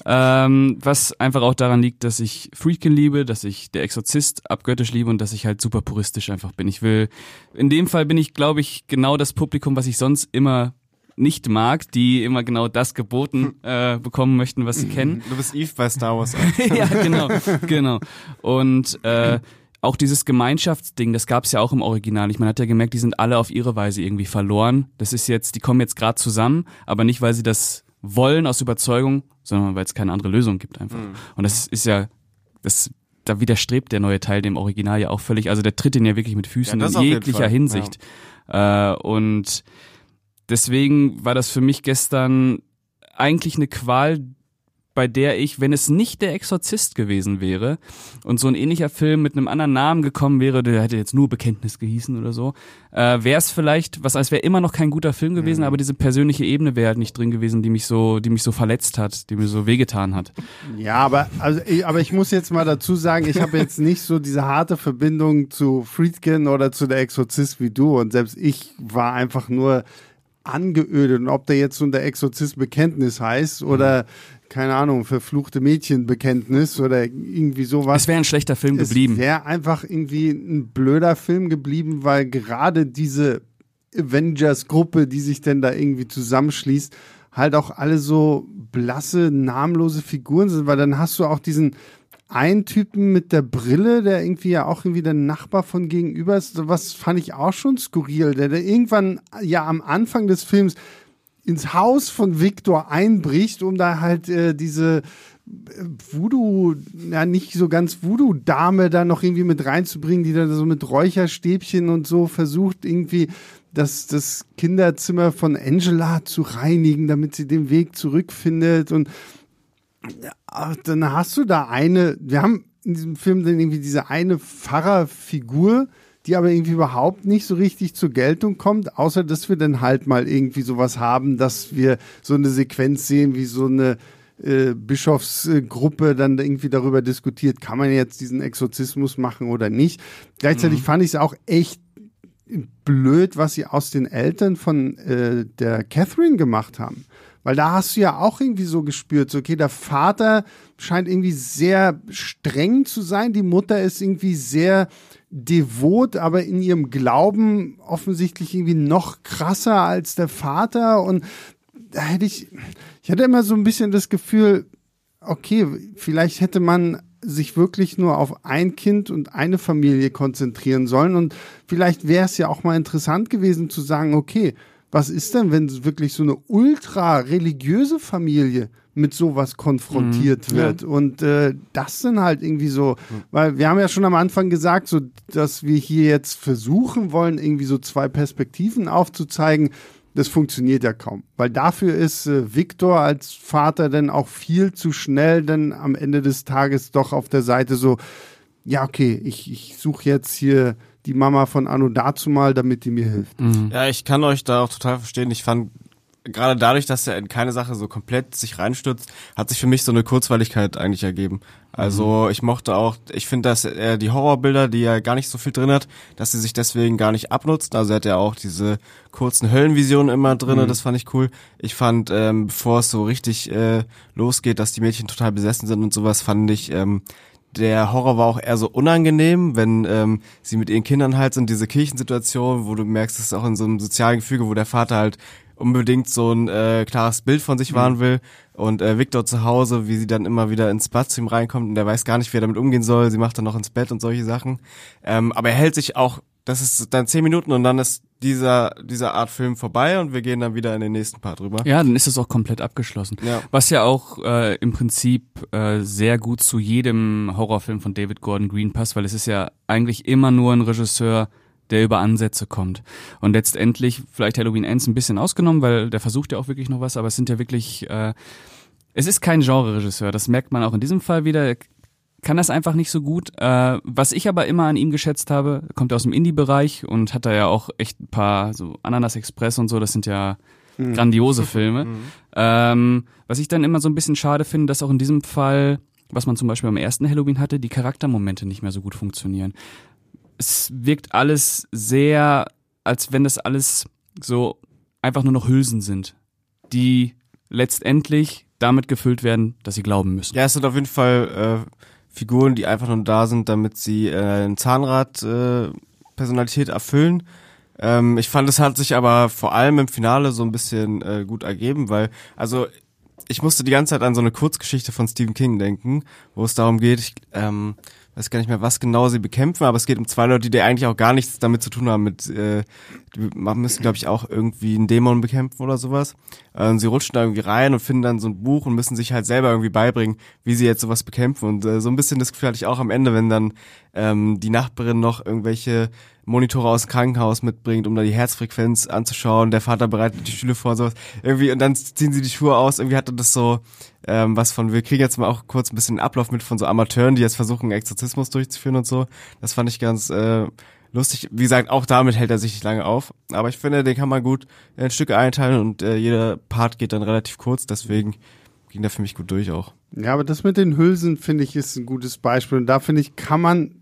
ähm, was einfach auch daran liegt, dass ich Freakin liebe, dass ich der Exorzist abgöttisch liebe und dass ich halt super puristisch einfach bin. Ich will, in dem Fall bin ich, glaube ich, genau das Publikum, was ich sonst immer nicht mag, die immer genau das geboten äh, bekommen möchten, was sie kennen. Du bist Eve bei Star Wars. ja, genau, genau. Und äh, auch dieses Gemeinschaftsding, das gab's ja auch im Original. Ich, man hat ja gemerkt, die sind alle auf ihre Weise irgendwie verloren. Das ist jetzt, die kommen jetzt gerade zusammen, aber nicht, weil sie das wollen aus Überzeugung, sondern weil es keine andere Lösung gibt einfach. Und das ist ja, das da widerstrebt der neue Teil dem Original ja auch völlig. Also der tritt den ja wirklich mit Füßen Ja, in jeglicher Hinsicht. Äh, und deswegen war das für mich gestern eigentlich eine Qual, bei der ich, wenn es nicht der Exorzist gewesen wäre und so ein ähnlicher Film mit einem anderen Namen gekommen wäre, der hätte jetzt nur Bekenntnis gehießen oder so, äh, wäre es vielleicht, was als wäre immer noch kein guter Film gewesen, aber diese persönliche Ebene wäre halt nicht drin gewesen, die mich so, die mich so verletzt hat, die mir so wehgetan hat. Ja, aber, also, ich, aber ich muss jetzt mal dazu sagen, ich habe jetzt nicht so diese harte Verbindung zu Friedkin oder zu der Exorzist wie du. Und selbst ich war einfach nur angeödet. Und ob der jetzt nun der Exorzist Bekenntnis heißt oder keine Ahnung, verfluchte Mädchenbekenntnis oder irgendwie sowas. Es wäre ein schlechter Film geblieben. Es wäre einfach irgendwie ein blöder Film geblieben, weil gerade diese Avengers-Gruppe, die sich denn da irgendwie zusammenschließt, halt auch alle so blasse, namenlose Figuren sind, weil dann hast du auch diesen einen Typen mit der Brille, der irgendwie ja auch irgendwie der Nachbar von gegenüber ist, was fand ich auch schon skurril, der, der irgendwann ja am Anfang des Films ins Haus von Victor einbricht, um da halt äh, diese äh, Voodoo, ja nicht so ganz Voodoo-Dame da noch irgendwie mit reinzubringen, die da so mit Räucherstäbchen und so versucht irgendwie das, das Kinderzimmer von Angela zu reinigen, damit sie den Weg zurückfindet. Und ja, dann hast du da eine, wir haben in diesem Film dann irgendwie diese eine Pfarrerfigur, die aber irgendwie überhaupt nicht so richtig zur Geltung kommt, außer dass wir dann halt mal irgendwie sowas haben, dass wir so eine Sequenz sehen, wie so eine äh, Bischofsgruppe dann irgendwie darüber diskutiert, kann man jetzt diesen Exorzismus machen oder nicht. Gleichzeitig mhm. fand ich es auch echt blöd, was sie aus den Eltern von äh, der Catherine gemacht haben. Weil da hast du ja auch irgendwie so gespürt, so, okay, der Vater scheint irgendwie sehr streng zu sein, die Mutter ist irgendwie sehr devot, aber in ihrem Glauben offensichtlich irgendwie noch krasser als der Vater. Und da hätte ich, ich hatte immer so ein bisschen das Gefühl, okay, vielleicht hätte man sich wirklich nur auf ein Kind und eine Familie konzentrieren sollen. Und vielleicht wäre es ja auch mal interessant gewesen zu sagen, okay, was ist denn, wenn wirklich so eine ultra religiöse Familie mit sowas konfrontiert mhm. wird. Ja. Und äh, das sind halt irgendwie so, weil wir haben ja schon am Anfang gesagt, so dass wir hier jetzt versuchen wollen, irgendwie so zwei Perspektiven aufzuzeigen. Das funktioniert ja kaum, weil dafür ist äh, Viktor als Vater dann auch viel zu schnell dann am Ende des Tages doch auf der Seite so, ja, okay, ich, ich suche jetzt hier die Mama von Anno dazu mal, damit die mir hilft. Mhm. Ja, ich kann euch da auch total verstehen. Ich fand gerade dadurch, dass er in keine Sache so komplett sich reinstürzt, hat sich für mich so eine Kurzweiligkeit eigentlich ergeben. Also mhm. ich mochte auch, ich finde, dass er die Horrorbilder, die er gar nicht so viel drin hat, dass sie sich deswegen gar nicht abnutzt. Also er hat ja auch diese kurzen Höllenvisionen immer drinne, mhm. das fand ich cool. Ich fand, ähm, bevor es so richtig äh, losgeht, dass die Mädchen total besessen sind und sowas, fand ich, ähm, der Horror war auch eher so unangenehm, wenn ähm, sie mit ihren Kindern halt sind, diese Kirchensituation, wo du merkst, es ist auch in so einem sozialen Gefüge, wo der Vater halt unbedingt so ein äh, klares Bild von sich mhm. wahren will. Und äh, Victor zu Hause, wie sie dann immer wieder ins Bad zu ihm reinkommt und der weiß gar nicht, wie er damit umgehen soll. Sie macht dann noch ins Bett und solche Sachen. Ähm, aber er hält sich auch, das ist dann zehn Minuten und dann ist dieser, dieser Art Film vorbei und wir gehen dann wieder in den nächsten Part rüber. Ja, dann ist es auch komplett abgeschlossen. Ja. Was ja auch äh, im Prinzip äh, sehr gut zu jedem Horrorfilm von David Gordon Green passt, weil es ist ja eigentlich immer nur ein Regisseur, der über Ansätze kommt. Und letztendlich, vielleicht Halloween Ends ein bisschen ausgenommen, weil der versucht ja auch wirklich noch was, aber es sind ja wirklich, äh, es ist kein Genre-Regisseur, das merkt man auch in diesem Fall wieder. Er kann das einfach nicht so gut. Äh, was ich aber immer an ihm geschätzt habe, kommt aus dem Indie-Bereich und hat da ja auch echt ein paar, so Ananas Express und so, das sind ja mhm. grandiose Filme. Mhm. Ähm, was ich dann immer so ein bisschen schade finde, dass auch in diesem Fall was man zum Beispiel beim ersten Halloween hatte, die Charaktermomente nicht mehr so gut funktionieren es wirkt alles sehr, als wenn das alles so einfach nur noch Hülsen sind, die letztendlich damit gefüllt werden, dass sie glauben müssen. Ja, es sind auf jeden Fall äh, Figuren, die einfach nur da sind, damit sie äh, ein Zahnrad äh, Personalität erfüllen. Ähm, ich fand, es hat sich aber vor allem im Finale so ein bisschen äh, gut ergeben, weil, also ich musste die ganze Zeit an so eine Kurzgeschichte von Stephen King denken, wo es darum geht, ich, ähm, weiß gar nicht mehr, was genau sie bekämpfen, aber es geht um zwei Leute, die eigentlich auch gar nichts damit zu tun haben mit, äh, die müssen, glaube ich, auch irgendwie einen Dämon bekämpfen oder sowas. Äh, und sie rutschen da irgendwie rein und finden dann so ein Buch und müssen sich halt selber irgendwie beibringen, wie sie jetzt sowas bekämpfen. Und äh, so ein bisschen das Gefühl hatte ich auch am Ende, wenn dann ähm, die Nachbarin noch irgendwelche Monitore aus dem Krankenhaus mitbringt, um da die Herzfrequenz anzuschauen. Der Vater bereitet die Stühle vor sowas. Irgendwie, und dann ziehen sie die Schuhe aus. Irgendwie hatte das so ähm, was von, wir kriegen jetzt mal auch kurz ein bisschen Ablauf mit von so Amateuren, die jetzt versuchen, Exorzismus durchzuführen und so. Das fand ich ganz äh, lustig. Wie gesagt, auch damit hält er sich nicht lange auf. Aber ich finde, den kann man gut in Stücke einteilen und äh, jeder Part geht dann relativ kurz. Deswegen ging der für mich gut durch auch. Ja, aber das mit den Hülsen, finde ich, ist ein gutes Beispiel. Und da, finde ich, kann man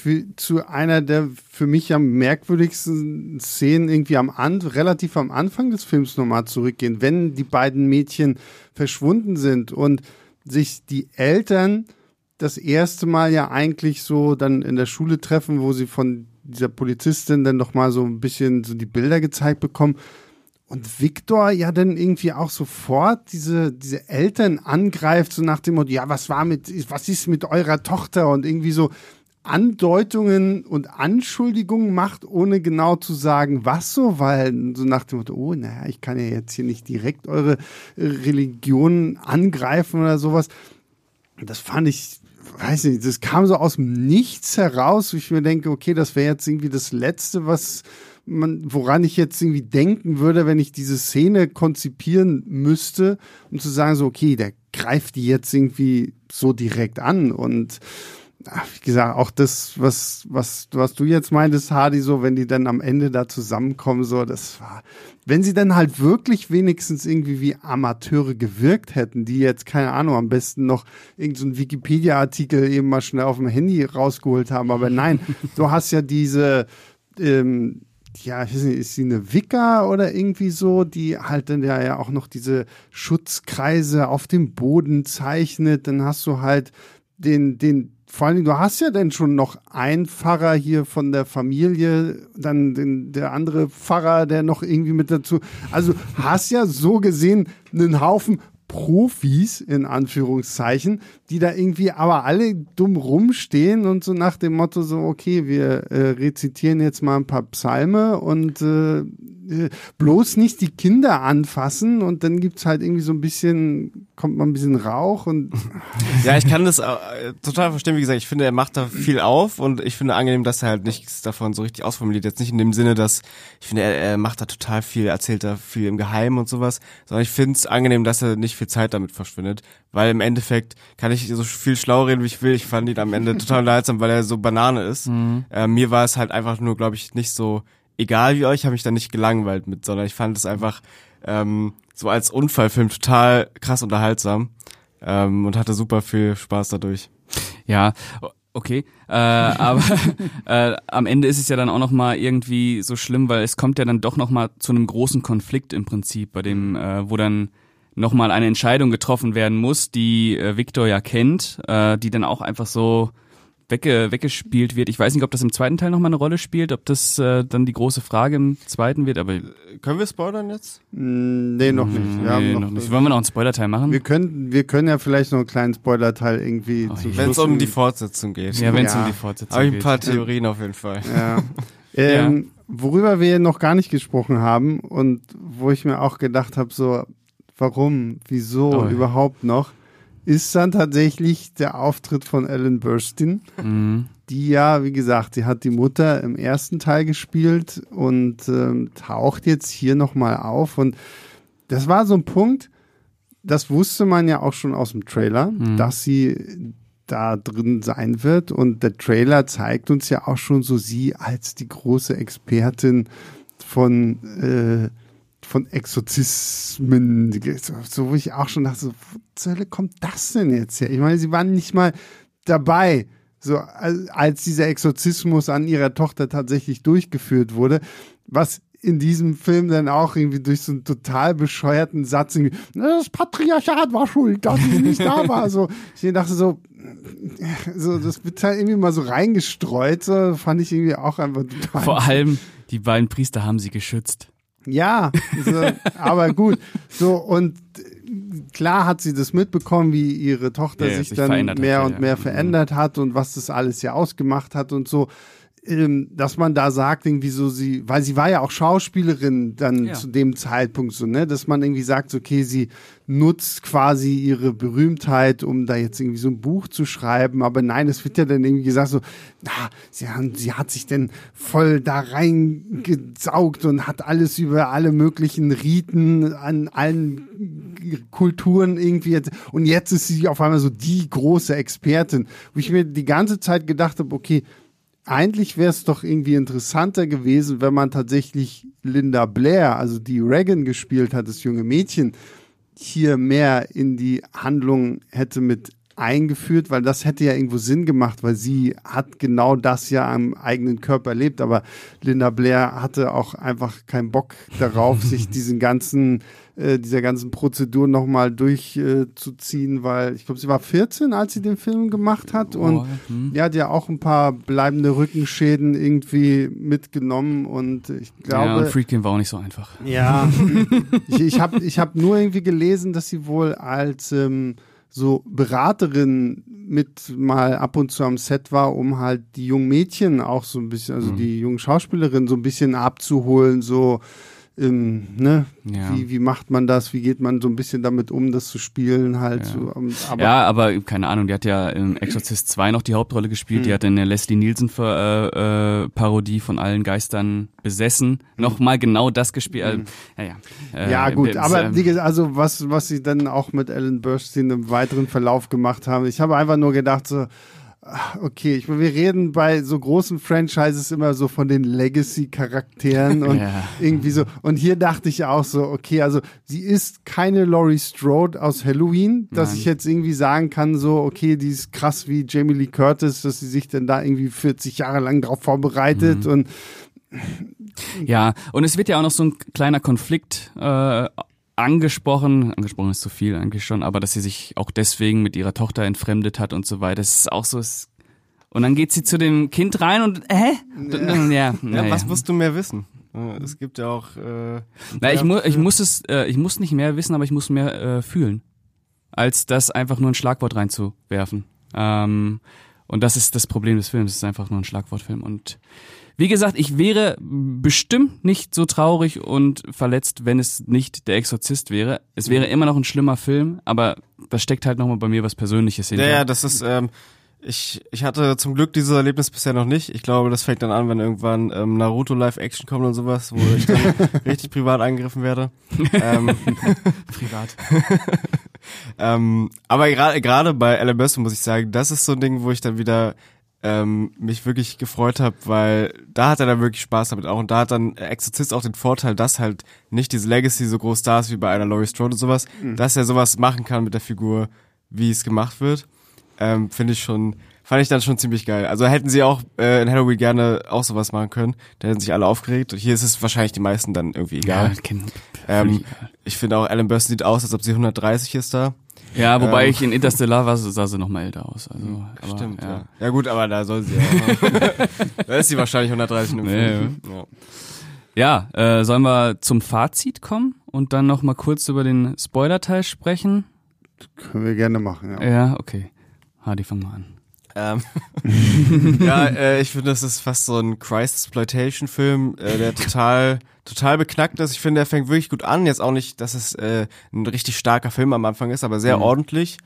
für, zu einer der für mich am merkwürdigsten Szenen irgendwie am An relativ am Anfang des Films nochmal zurückgehen, wenn die beiden Mädchen verschwunden sind und sich die Eltern das erste Mal ja eigentlich so dann in der Schule treffen, wo sie von dieser Polizistin dann noch mal so ein bisschen so die Bilder gezeigt bekommen. Und Viktor ja dann irgendwie auch sofort diese, diese Eltern angreift, so nach dem Motto, ja, was war mit, was ist mit eurer Tochter? Und irgendwie so Andeutungen und Anschuldigungen macht, ohne genau zu sagen, was so, weil so nach dem Motto, oh, naja, ich kann ja jetzt hier nicht direkt eure Religion angreifen oder sowas. Das fand ich weiß nicht, das kam so aus dem Nichts heraus, wo ich mir denke, okay, das wäre jetzt irgendwie das Letzte, was man, woran ich jetzt irgendwie denken würde, wenn ich diese Szene konzipieren müsste, um zu sagen, so, okay, der greift die jetzt irgendwie so direkt an und wie gesagt, auch das, was, was, was du jetzt meintest, Hardy, so, wenn die dann am Ende da zusammenkommen, so, das war, wenn sie dann halt wirklich wenigstens irgendwie wie Amateure gewirkt hätten, die jetzt, keine Ahnung, am besten noch irgendeinen so Wikipedia-Artikel eben mal schnell auf dem Handy rausgeholt haben, aber nein, du hast ja diese, ähm, ja, ich weiß nicht, ist sie eine Wicca oder irgendwie so, die halt dann ja, ja auch noch diese Schutzkreise auf dem Boden zeichnet, dann hast du halt den, den, vor allen Dingen, du hast ja denn schon noch einen Pfarrer hier von der Familie, dann den, der andere Pfarrer, der noch irgendwie mit dazu. Also hast ja so gesehen einen Haufen Profis in Anführungszeichen, die da irgendwie aber alle dumm rumstehen und so nach dem Motto so, okay, wir äh, rezitieren jetzt mal ein paar Psalme und äh, äh, bloß nicht die Kinder anfassen und dann gibt's halt irgendwie so ein bisschen, kommt mal ein bisschen Rauch und. ja, ich kann das äh, total verstehen. Wie gesagt, ich finde, er macht da viel auf und ich finde angenehm, dass er halt nichts davon so richtig ausformuliert. Jetzt nicht in dem Sinne, dass ich finde, er, er macht da total viel, erzählt da viel im Geheimen und sowas, sondern ich finde es angenehm, dass er nicht viel Zeit damit verschwindet, weil im Endeffekt kann ich so viel schlau reden, wie ich will. Ich fand ihn am Ende total unterhaltsam, weil er so Banane ist. Mhm. Äh, mir war es halt einfach nur, glaube ich, nicht so egal wie euch, habe ich da nicht gelangweilt mit, sondern ich fand es einfach ähm, so als Unfallfilm total krass unterhaltsam ähm, und hatte super viel Spaß dadurch. Ja, okay, äh, aber äh, am Ende ist es ja dann auch noch mal irgendwie so schlimm, weil es kommt ja dann doch noch mal zu einem großen Konflikt im Prinzip, bei dem, äh, wo dann noch mal eine Entscheidung getroffen werden muss, die äh, Victor ja kennt, äh, die dann auch einfach so wegge weggespielt wird. Ich weiß nicht, ob das im zweiten Teil nochmal eine Rolle spielt, ob das äh, dann die große Frage im zweiten wird, aber. Können wir spoilern jetzt? Mm, nee, noch nicht. Wir nee, noch, noch nicht. Wollen wir noch einen Spoilerteil machen? Wir können, wir können ja vielleicht noch einen kleinen Spoilerteil irgendwie oh, Wenn es um die Fortsetzung geht. Ja, wenn es ja. um die Fortsetzung Habe ich ein paar Theorien auf jeden Fall. Ja. ähm, ja. Worüber wir noch gar nicht gesprochen haben und wo ich mir auch gedacht habe, so, warum, wieso oh, überhaupt noch? Ist dann tatsächlich der Auftritt von Ellen Burstyn, mhm. die ja, wie gesagt, sie hat die Mutter im ersten Teil gespielt und ähm, taucht jetzt hier nochmal auf. Und das war so ein Punkt, das wusste man ja auch schon aus dem Trailer, mhm. dass sie da drin sein wird. Und der Trailer zeigt uns ja auch schon so sie als die große Expertin von äh, von Exorzismen, so wo ich auch schon dachte, so, wo zur Hölle kommt das denn jetzt her? Ich meine, sie waren nicht mal dabei, so als dieser Exorzismus an ihrer Tochter tatsächlich durchgeführt wurde, was in diesem Film dann auch irgendwie durch so einen total bescheuerten Satz irgendwie, das Patriarchat war schuld, dass sie nicht da war. So, ich dachte so, so, das wird halt irgendwie mal so reingestreut, so, fand ich irgendwie auch einfach total. Vor allem, die beiden Priester haben sie geschützt. Ja, so, aber gut. So, und klar hat sie das mitbekommen, wie ihre Tochter ja, sich, sich, dann mehr hat, und mehr mhm. verändert hat und was das alles ja ausgemacht hat und so dass man da sagt, irgendwie so sie, weil sie war ja auch Schauspielerin dann ja. zu dem Zeitpunkt so, ne, dass man irgendwie sagt, okay, sie nutzt quasi ihre Berühmtheit, um da jetzt irgendwie so ein Buch zu schreiben, aber nein, es wird ja dann irgendwie gesagt so, na, sie, haben, sie hat sich denn voll da reingesaugt und hat alles über alle möglichen Riten an allen Kulturen irgendwie jetzt, und jetzt ist sie auf einmal so die große Expertin, wo ich mir die ganze Zeit gedacht habe, okay, eigentlich wäre es doch irgendwie interessanter gewesen, wenn man tatsächlich Linda Blair, also die Reagan gespielt hat, das junge Mädchen, hier mehr in die Handlung hätte mit eingeführt, weil das hätte ja irgendwo Sinn gemacht, weil sie hat genau das ja am eigenen Körper erlebt. Aber Linda Blair hatte auch einfach keinen Bock darauf, sich diesen ganzen äh, dieser ganzen Prozedur nochmal durchzuziehen, äh, weil ich glaube, sie war 14, als sie den Film gemacht hat oh, und hm. die hat ja auch ein paar bleibende Rückenschäden irgendwie mitgenommen und ich glaube. Ja, und Friedkin war auch nicht so einfach. Ja, ich, ich habe ich hab nur irgendwie gelesen, dass sie wohl als ähm, so Beraterin mit mal ab und zu am Set war, um halt die jungen Mädchen auch so ein bisschen, also mhm. die jungen Schauspielerinnen so ein bisschen abzuholen, so ähm, ne? Ja. Wie, wie macht man das? Wie geht man so ein bisschen damit um, das zu spielen halt? Ja, so, aber, ja, aber keine Ahnung, die hat ja im Exorcist 2 noch die Hauptrolle gespielt, mhm. die hat in der Leslie Nielsen äh, äh, von allen Geistern besessen, mhm. nochmal genau das gespielt. Äh, mhm. ja, ja. Äh, ja, gut, aber ähm, wie gesagt, also was, was sie dann auch mit Ellen Burstyn im weiteren Verlauf gemacht haben, ich habe einfach nur gedacht so, okay, ich, wir reden bei so großen Franchises immer so von den Legacy-Charakteren und ja. irgendwie so. Und hier dachte ich auch so, okay, also sie ist keine Laurie Strode aus Halloween, dass Nein. ich jetzt irgendwie sagen kann, so, okay, die ist krass wie Jamie Lee Curtis, dass sie sich dann da irgendwie 40 Jahre lang drauf vorbereitet mhm. und ja, und es wird ja auch noch so ein kleiner Konflikt äh, angesprochen, angesprochen ist zu viel eigentlich schon, aber dass sie sich auch deswegen mit ihrer Tochter entfremdet hat und so weiter. Das ist auch so. Und dann geht sie zu dem Kind rein und hä? Ja, ja, ja was musst du mehr wissen? Äh, es gibt ja auch. Äh, Na, ich, mu ich muss es, äh, ich muss nicht mehr wissen, aber ich muss mehr äh, fühlen, als das einfach nur ein Schlagwort reinzuwerfen. Ähm, und das ist das Problem des Films. Es ist einfach nur ein Schlagwortfilm und wie gesagt, ich wäre bestimmt nicht so traurig und verletzt, wenn es nicht der Exorzist wäre. Es wäre mhm. immer noch ein schlimmer Film, aber da steckt halt nochmal bei mir was Persönliches hinter. Ja, ja, das ist, ähm, ich, ich hatte zum Glück dieses Erlebnis bisher noch nicht. Ich glaube, das fängt dann an, wenn irgendwann ähm, Naruto Live-Action kommt und sowas, wo ich dann richtig privat eingegriffen werde. ähm, privat. ähm, aber gerade bei LMS muss ich sagen, das ist so ein Ding, wo ich dann wieder ähm, mich wirklich gefreut habe, weil da hat er dann wirklich Spaß damit auch. Und da hat dann Exorzist auch den Vorteil, dass halt nicht diese Legacy so groß da ist wie bei einer Laurie Strode und sowas, mhm. dass er sowas machen kann mit der Figur, wie es gemacht wird. Ähm, Finde ich schon, fand ich dann schon ziemlich geil. Also hätten sie auch äh, in Halloween gerne auch sowas machen können. Da hätten sich alle aufgeregt. Und hier ist es wahrscheinlich die meisten dann irgendwie egal. Ja, ähm, ich finde auch, Alan Burst sieht aus, als ob sie 130 ist da. Ja, wobei ähm. ich in Interstellar war, sah sie noch mal älter aus. Also, hm, aber, Stimmt, ja. ja. ja. gut, aber da soll sie ja. da ist sie wahrscheinlich 130 im nee, Ja, ja äh, sollen wir zum Fazit kommen und dann noch mal kurz über den Spoiler-Teil sprechen? können wir gerne machen, ja. Ja, okay. Hardy, fang mal an. Ähm, ja, äh, ich finde, das ist fast so ein Christ-Exploitation-Film, äh, der total, total beknackt ist. Ich finde, er fängt wirklich gut an. Jetzt auch nicht, dass es äh, ein richtig starker Film am Anfang ist, aber sehr mhm. ordentlich.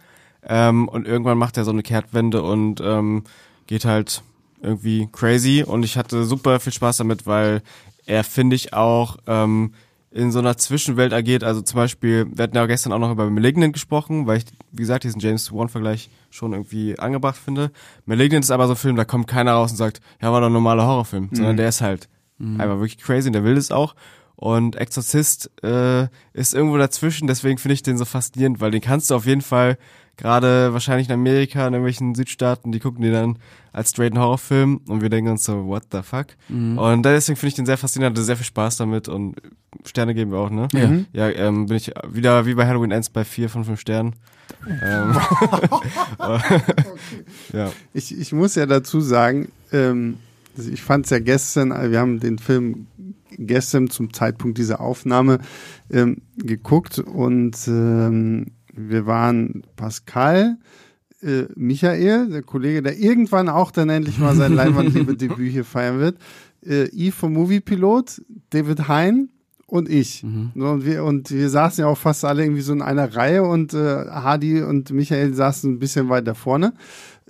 Ähm, und irgendwann macht er so eine Kehrtwende und ähm, geht halt irgendwie crazy. Und ich hatte super viel Spaß damit, weil er, finde ich, auch ähm, in so einer Zwischenwelt agiert. Also zum Beispiel, wir hatten ja gestern auch noch über Malignant gesprochen, weil ich, wie gesagt, diesen James Wan-Vergleich schon irgendwie angebracht finde. Malignant ist aber so ein Film, da kommt keiner raus und sagt, ja, war doch ein normaler Horrorfilm, mhm. sondern der ist halt mhm. einfach wirklich crazy und der will es auch. Und Exorzist äh, ist irgendwo dazwischen, deswegen finde ich den so faszinierend, weil den kannst du auf jeden Fall gerade wahrscheinlich in Amerika, in irgendwelchen Südstaaten, die gucken den dann als straighten Horrorfilm und wir denken uns so, what the fuck? Mhm. Und deswegen finde ich den sehr faszinierend, hatte sehr viel Spaß damit und Sterne geben wir auch, ne? Ja. Ja, ähm, bin ich wieder wie bei Halloween Ends bei vier von fünf Sternen. ähm, okay. ja. ich, ich muss ja dazu sagen, ähm, ich fand es ja gestern, wir haben den Film gestern zum Zeitpunkt dieser Aufnahme ähm, geguckt und ähm, wir waren Pascal, äh, Michael, der Kollege, der irgendwann auch dann endlich mal sein Leinwandliebe-Debüt hier feiern wird, äh, Yves vom Moviepilot, David Hein und ich. Mhm. Und, wir, und wir saßen ja auch fast alle irgendwie so in einer Reihe und äh, Hadi und Michael saßen ein bisschen weiter vorne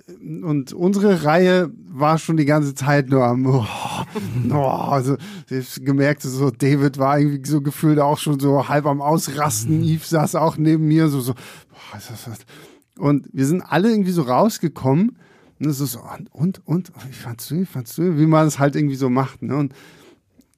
und unsere Reihe war schon die ganze Zeit nur am, oh, oh, also ich gemerkt, so David war irgendwie so gefühlt auch schon so halb am Ausrasten. Mhm. Yves saß auch neben mir so so. Boah, ist das, was? Und wir sind alle irgendwie so rausgekommen und es ist so und und wie fandst du, wie fandst du, wie man es halt irgendwie so macht, ne? Und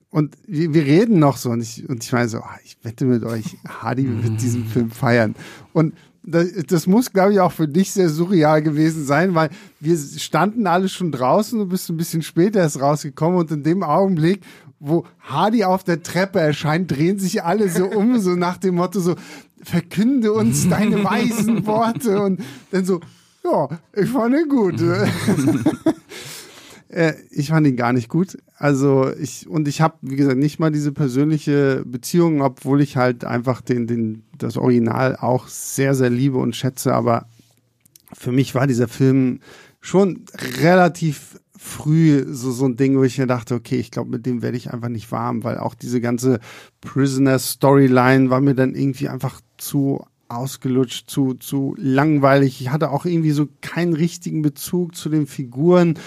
und wir, wir reden noch so und ich und ich meine so, ah, ich wette mit euch, Hardy wird diesen Film feiern und das, das muss, glaube ich, auch für dich sehr surreal gewesen sein, weil wir standen alle schon draußen und bist ein bisschen später erst rausgekommen und in dem Augenblick, wo Hardy auf der Treppe erscheint, drehen sich alle so um, so nach dem Motto so, verkünde uns deine weisen Worte und dann so, ja, ich fand ihn gut. Äh, ich fand ihn gar nicht gut. Also ich und ich habe wie gesagt nicht mal diese persönliche Beziehung, obwohl ich halt einfach den den das Original auch sehr sehr liebe und schätze. Aber für mich war dieser Film schon relativ früh so so ein Ding, wo ich mir dachte, okay, ich glaube, mit dem werde ich einfach nicht warm, weil auch diese ganze Prisoner Storyline war mir dann irgendwie einfach zu ausgelutscht, zu, zu langweilig. Ich hatte auch irgendwie so keinen richtigen Bezug zu den Figuren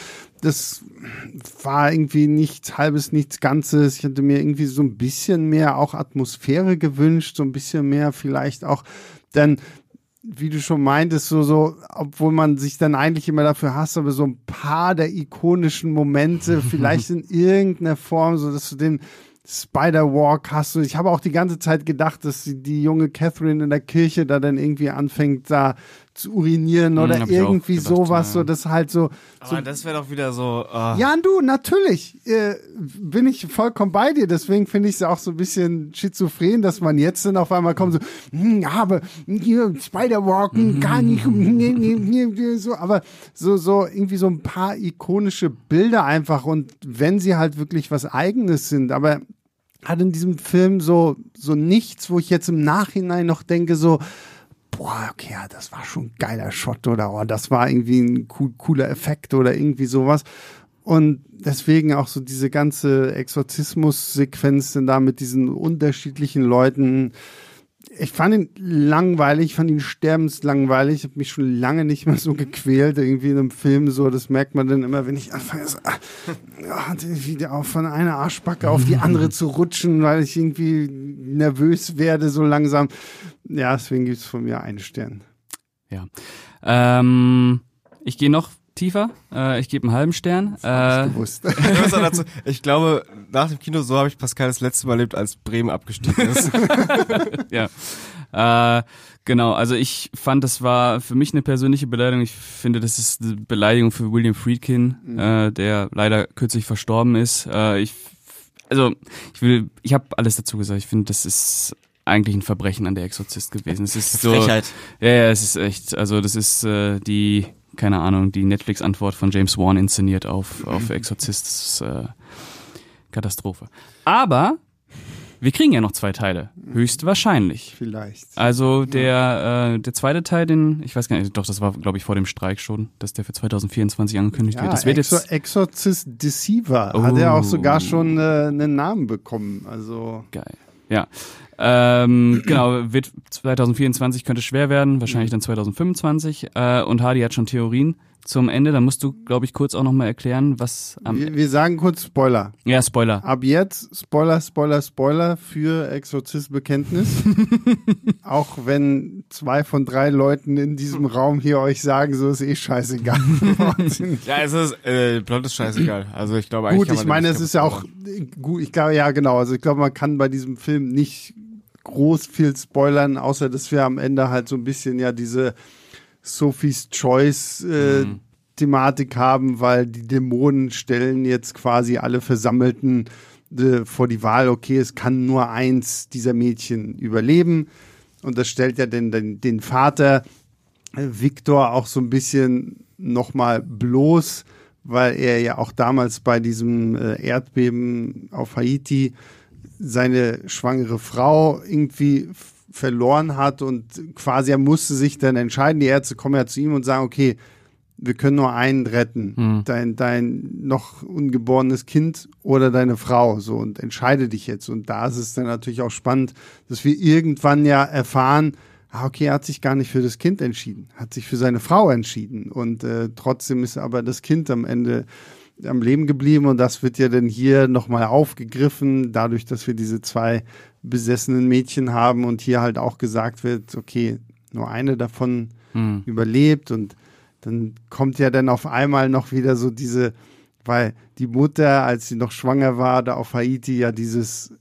das war irgendwie nichts halbes, nichts Ganzes. Ich hätte mir irgendwie so ein bisschen mehr auch Atmosphäre gewünscht, so ein bisschen mehr vielleicht auch dann wie du schon meintest, so, so, obwohl man sich dann eigentlich immer dafür hasst, aber so ein paar der ikonischen Momente, vielleicht in irgendeiner Form, so dass du den Spider-Walk hast du. Ich habe auch die ganze Zeit gedacht, dass die junge Catherine in der Kirche da dann irgendwie anfängt, da zu urinieren oder hm, irgendwie gedacht, sowas, ja. so das halt so. Aber so, das wäre doch wieder so. Uh. Ja, du, natürlich äh, bin ich vollkommen bei dir. Deswegen finde ich es auch so ein bisschen schizophren, dass man jetzt dann auf einmal kommt so, hm, aber hier Spider-Walken mhm. gar nicht, so, aber so so irgendwie so ein paar ikonische Bilder einfach und wenn sie halt wirklich was Eigenes sind, aber hat in diesem Film so so nichts, wo ich jetzt im Nachhinein noch denke so boah, okay, ja, das war schon ein geiler Shot oder oh, das war irgendwie ein cool, cooler Effekt oder irgendwie sowas. Und deswegen auch so diese ganze Exorzismus-Sequenz denn da mit diesen unterschiedlichen Leuten. Ich fand ihn langweilig, ich fand ihn sterbenslangweilig. Ich habe mich schon lange nicht mehr so gequält, irgendwie in einem Film so. Das merkt man dann immer, wenn ich anfange, so, ah, wieder auf von einer Arschbacke auf die andere zu rutschen, weil ich irgendwie nervös werde so langsam. Ja, deswegen gibt es von mir einen Stern. Ja. Ähm, ich gehe noch tiefer. Äh, ich gebe einen halben Stern. Das äh, gewusst. ich glaube, nach dem Kino, so habe ich Pascal das letzte Mal erlebt, als Bremen abgestiegen ist. ja. Äh, genau, also ich fand, das war für mich eine persönliche Beleidigung. Ich finde, das ist eine Beleidigung für William Friedkin, mhm. äh, der leider kürzlich verstorben ist. Äh, ich, also ich will, ich habe alles dazu gesagt. Ich finde, das ist eigentlich ein Verbrechen an der Exorzist gewesen. Es ist so, Frechheit. ja, ja, es ist echt, also das ist äh, die, keine Ahnung, die Netflix-Antwort von James Wan inszeniert auf, auf Exorzist. Das ist, äh, Katastrophe. Aber wir kriegen ja noch zwei Teile. Höchstwahrscheinlich. Vielleicht. Also der, äh, der zweite Teil, den, ich weiß gar nicht, doch, das war, glaube ich, vor dem Streik schon, dass der für 2024 angekündigt ja, wird. Das wird Exor jetzt Exorcist Deceiver oh. hat er auch sogar schon äh, einen Namen bekommen. Also. Geil. Ja. Ähm, genau, wird 2024 könnte schwer werden, wahrscheinlich dann 2025. Äh, und Hardy hat schon Theorien zum Ende. Da musst du, glaube ich, kurz auch nochmal erklären, was am. Wir, wir, sagen kurz Spoiler. Ja, Spoiler. Ab jetzt Spoiler, Spoiler, Spoiler für Exorzistbekenntnis. auch wenn zwei von drei Leuten in diesem Raum hier euch sagen, so ist eh scheißegal. ja, es ist, äh, Plot ist scheißegal. Also ich glaube eigentlich. Gut, ich meine, es ist ja auch gut, ich glaube, ja, genau. Also ich glaube, man kann bei diesem Film nicht groß viel spoilern, außer dass wir am Ende halt so ein bisschen ja diese Sophie's Choice äh, mhm. Thematik haben, weil die Dämonen stellen jetzt quasi alle Versammelten äh, vor die Wahl, okay, es kann nur eins dieser Mädchen überleben. Und das stellt ja den, den, den Vater äh, Victor auch so ein bisschen nochmal bloß, weil er ja auch damals bei diesem äh, Erdbeben auf Haiti seine schwangere Frau irgendwie verloren hat und quasi er musste sich dann entscheiden. Die Ärzte kommen ja zu ihm und sagen, okay, wir können nur einen retten, mhm. dein, dein noch ungeborenes Kind oder deine Frau, so und entscheide dich jetzt. Und da ist es dann natürlich auch spannend, dass wir irgendwann ja erfahren, ah, okay, er hat sich gar nicht für das Kind entschieden, hat sich für seine Frau entschieden und äh, trotzdem ist aber das Kind am Ende am Leben geblieben und das wird ja dann hier nochmal aufgegriffen, dadurch, dass wir diese zwei besessenen Mädchen haben und hier halt auch gesagt wird, okay, nur eine davon mhm. überlebt und dann kommt ja dann auf einmal noch wieder so diese, weil die Mutter, als sie noch schwanger war, da auf Haiti ja dieses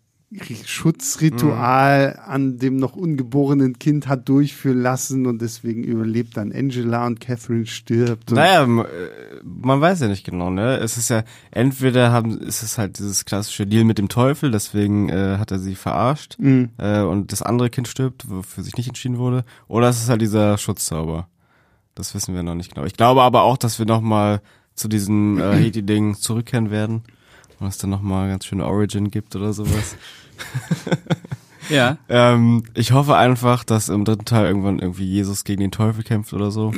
Schutzritual mhm. an dem noch ungeborenen Kind hat durchführen lassen und deswegen überlebt dann Angela und Catherine stirbt. Naja, äh, man weiß ja nicht genau, ne? Es ist ja, entweder haben, ist es halt dieses klassische Deal mit dem Teufel, deswegen äh, hat er sie verarscht mhm. äh, und das andere Kind stirbt, wofür sich nicht entschieden wurde, oder es ist halt dieser Schutzzauber. Das wissen wir noch nicht genau. Ich glaube aber auch, dass wir nochmal zu diesem äh, Haiti-Ding zurückkehren werden und es dann nochmal ganz schöne Origin gibt oder sowas. ja. ähm, ich hoffe einfach, dass im dritten Teil irgendwann irgendwie Jesus gegen den Teufel kämpft oder so.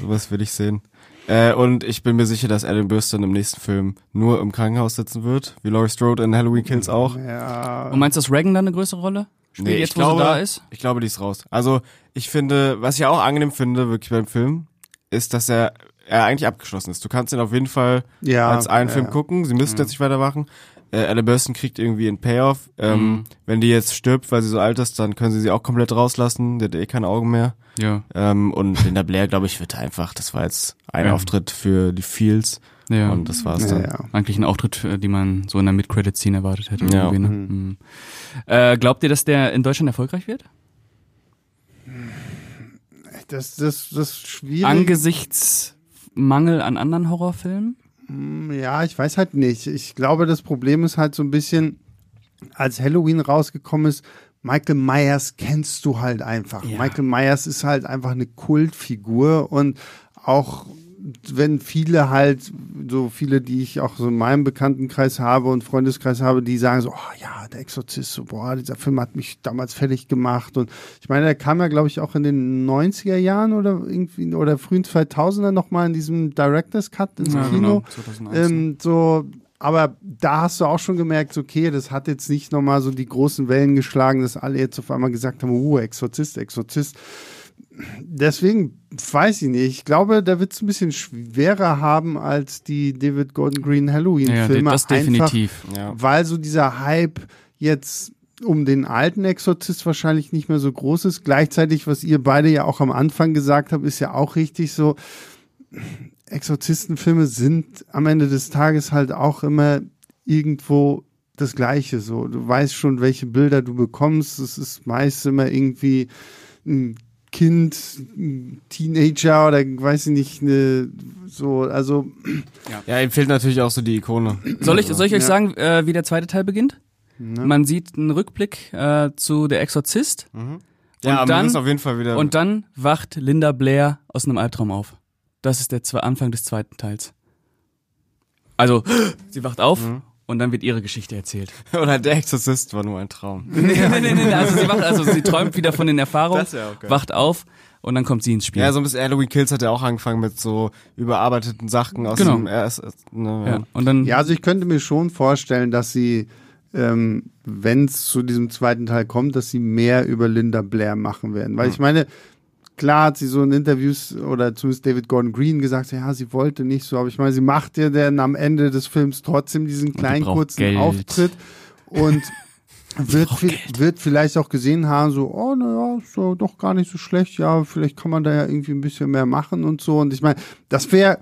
Sowas will ich sehen. Äh, und ich bin mir sicher, dass Alan Burston im nächsten Film nur im Krankenhaus sitzen wird, wie Laurie Strode in Halloween Kills auch. Ja. Und meinst du, dass Reagan dann eine größere Rolle spielt, nee, jetzt, wo glaube, sie da ist? Ich glaube, die ist raus. Also, ich finde, was ich auch angenehm finde, wirklich beim Film, ist, dass er er eigentlich abgeschlossen ist. Du kannst ihn auf jeden Fall ja, als einen ja, Film gucken. Sie müssen mhm. jetzt nicht weitermachen. Äh, Ella Burstyn kriegt irgendwie einen Payoff. Ähm, mhm. Wenn die jetzt stirbt, weil sie so alt ist, dann können sie sie auch komplett rauslassen. Der hat eh keine Augen mehr. Ja. Ähm, und Linda Blair, glaube ich, wird einfach, das war jetzt ein ja. Auftritt für die Fields. Ja. Und das war's dann. Ja, Eigentlich ein Auftritt, die man so in der Mid-Credit-Scene erwartet hätte. Ja. Ne? Mhm. Mhm. Äh, glaubt ihr, dass der in Deutschland erfolgreich wird? Das, das, das ist schwierig. Angesichts Mangel an anderen Horrorfilmen? Hm, ja, ich weiß halt nicht. Ich glaube, das Problem ist halt so ein bisschen, als Halloween rausgekommen ist, Michael Myers kennst du halt einfach. Ja. Michael Myers ist halt einfach eine Kultfigur und auch wenn viele halt, so viele, die ich auch so in meinem Bekanntenkreis habe und Freundeskreis habe, die sagen so, oh ja, der Exorzist, so, boah, dieser Film hat mich damals fertig gemacht. Und ich meine, der kam ja, glaube ich, auch in den 90er Jahren oder irgendwie, oder frühen 2000er nochmal in diesem Director's Cut ins ja, Kino. Genau, ähm, so, aber da hast du auch schon gemerkt, okay, das hat jetzt nicht nochmal so die großen Wellen geschlagen, dass alle jetzt auf einmal gesagt haben, uh, Exorzist, Exorzist deswegen weiß ich nicht. Ich glaube, da wird es ein bisschen schwerer haben als die David Gordon Green Halloween-Filme. Ja, das definitiv. Einfach, ja. Weil so dieser Hype jetzt um den alten Exorzist wahrscheinlich nicht mehr so groß ist. Gleichzeitig, was ihr beide ja auch am Anfang gesagt habt, ist ja auch richtig so. Exorzistenfilme sind am Ende des Tages halt auch immer irgendwo das Gleiche. So, du weißt schon, welche Bilder du bekommst. Es ist meist immer irgendwie ein Kind, Teenager oder weiß ich nicht, ne, so, also. Ja. ja, ihm fehlt natürlich auch so die Ikone. Soll ich, soll ich euch ja. sagen, äh, wie der zweite Teil beginnt? Ja. Man sieht einen Rückblick äh, zu Der Exorzist. Mhm. Ja, und dann, ist auf jeden Fall wieder. Und dann wacht Linda Blair aus einem Albtraum auf. Das ist der Anfang des zweiten Teils. Also, sie wacht auf mhm und dann wird ihre Geschichte erzählt. Oder der Exorzist war nur ein Traum. nee, nee, nee, nee, also sie wacht, also sie träumt wieder von den Erfahrungen, wacht auf und dann kommt sie ins Spiel. Ja, so ein bisschen Halloween Kills hat ja auch angefangen mit so überarbeiteten Sachen aus genau. dem erst, ne, ja. Und dann ja, also ich könnte mir schon vorstellen, dass sie ähm, wenn es zu diesem zweiten Teil kommt, dass sie mehr über Linda Blair machen werden, weil ja. ich meine, klar hat sie so in Interviews oder zumindest David Gordon Green gesagt, ja, sie wollte nicht so, aber ich meine, sie macht ja dann am Ende des Films trotzdem diesen kleinen kurzen Geld. Auftritt und wird, wird vielleicht auch gesehen haben, so, oh, naja, ist ja doch gar nicht so schlecht, ja, vielleicht kann man da ja irgendwie ein bisschen mehr machen und so. Und ich meine, das wäre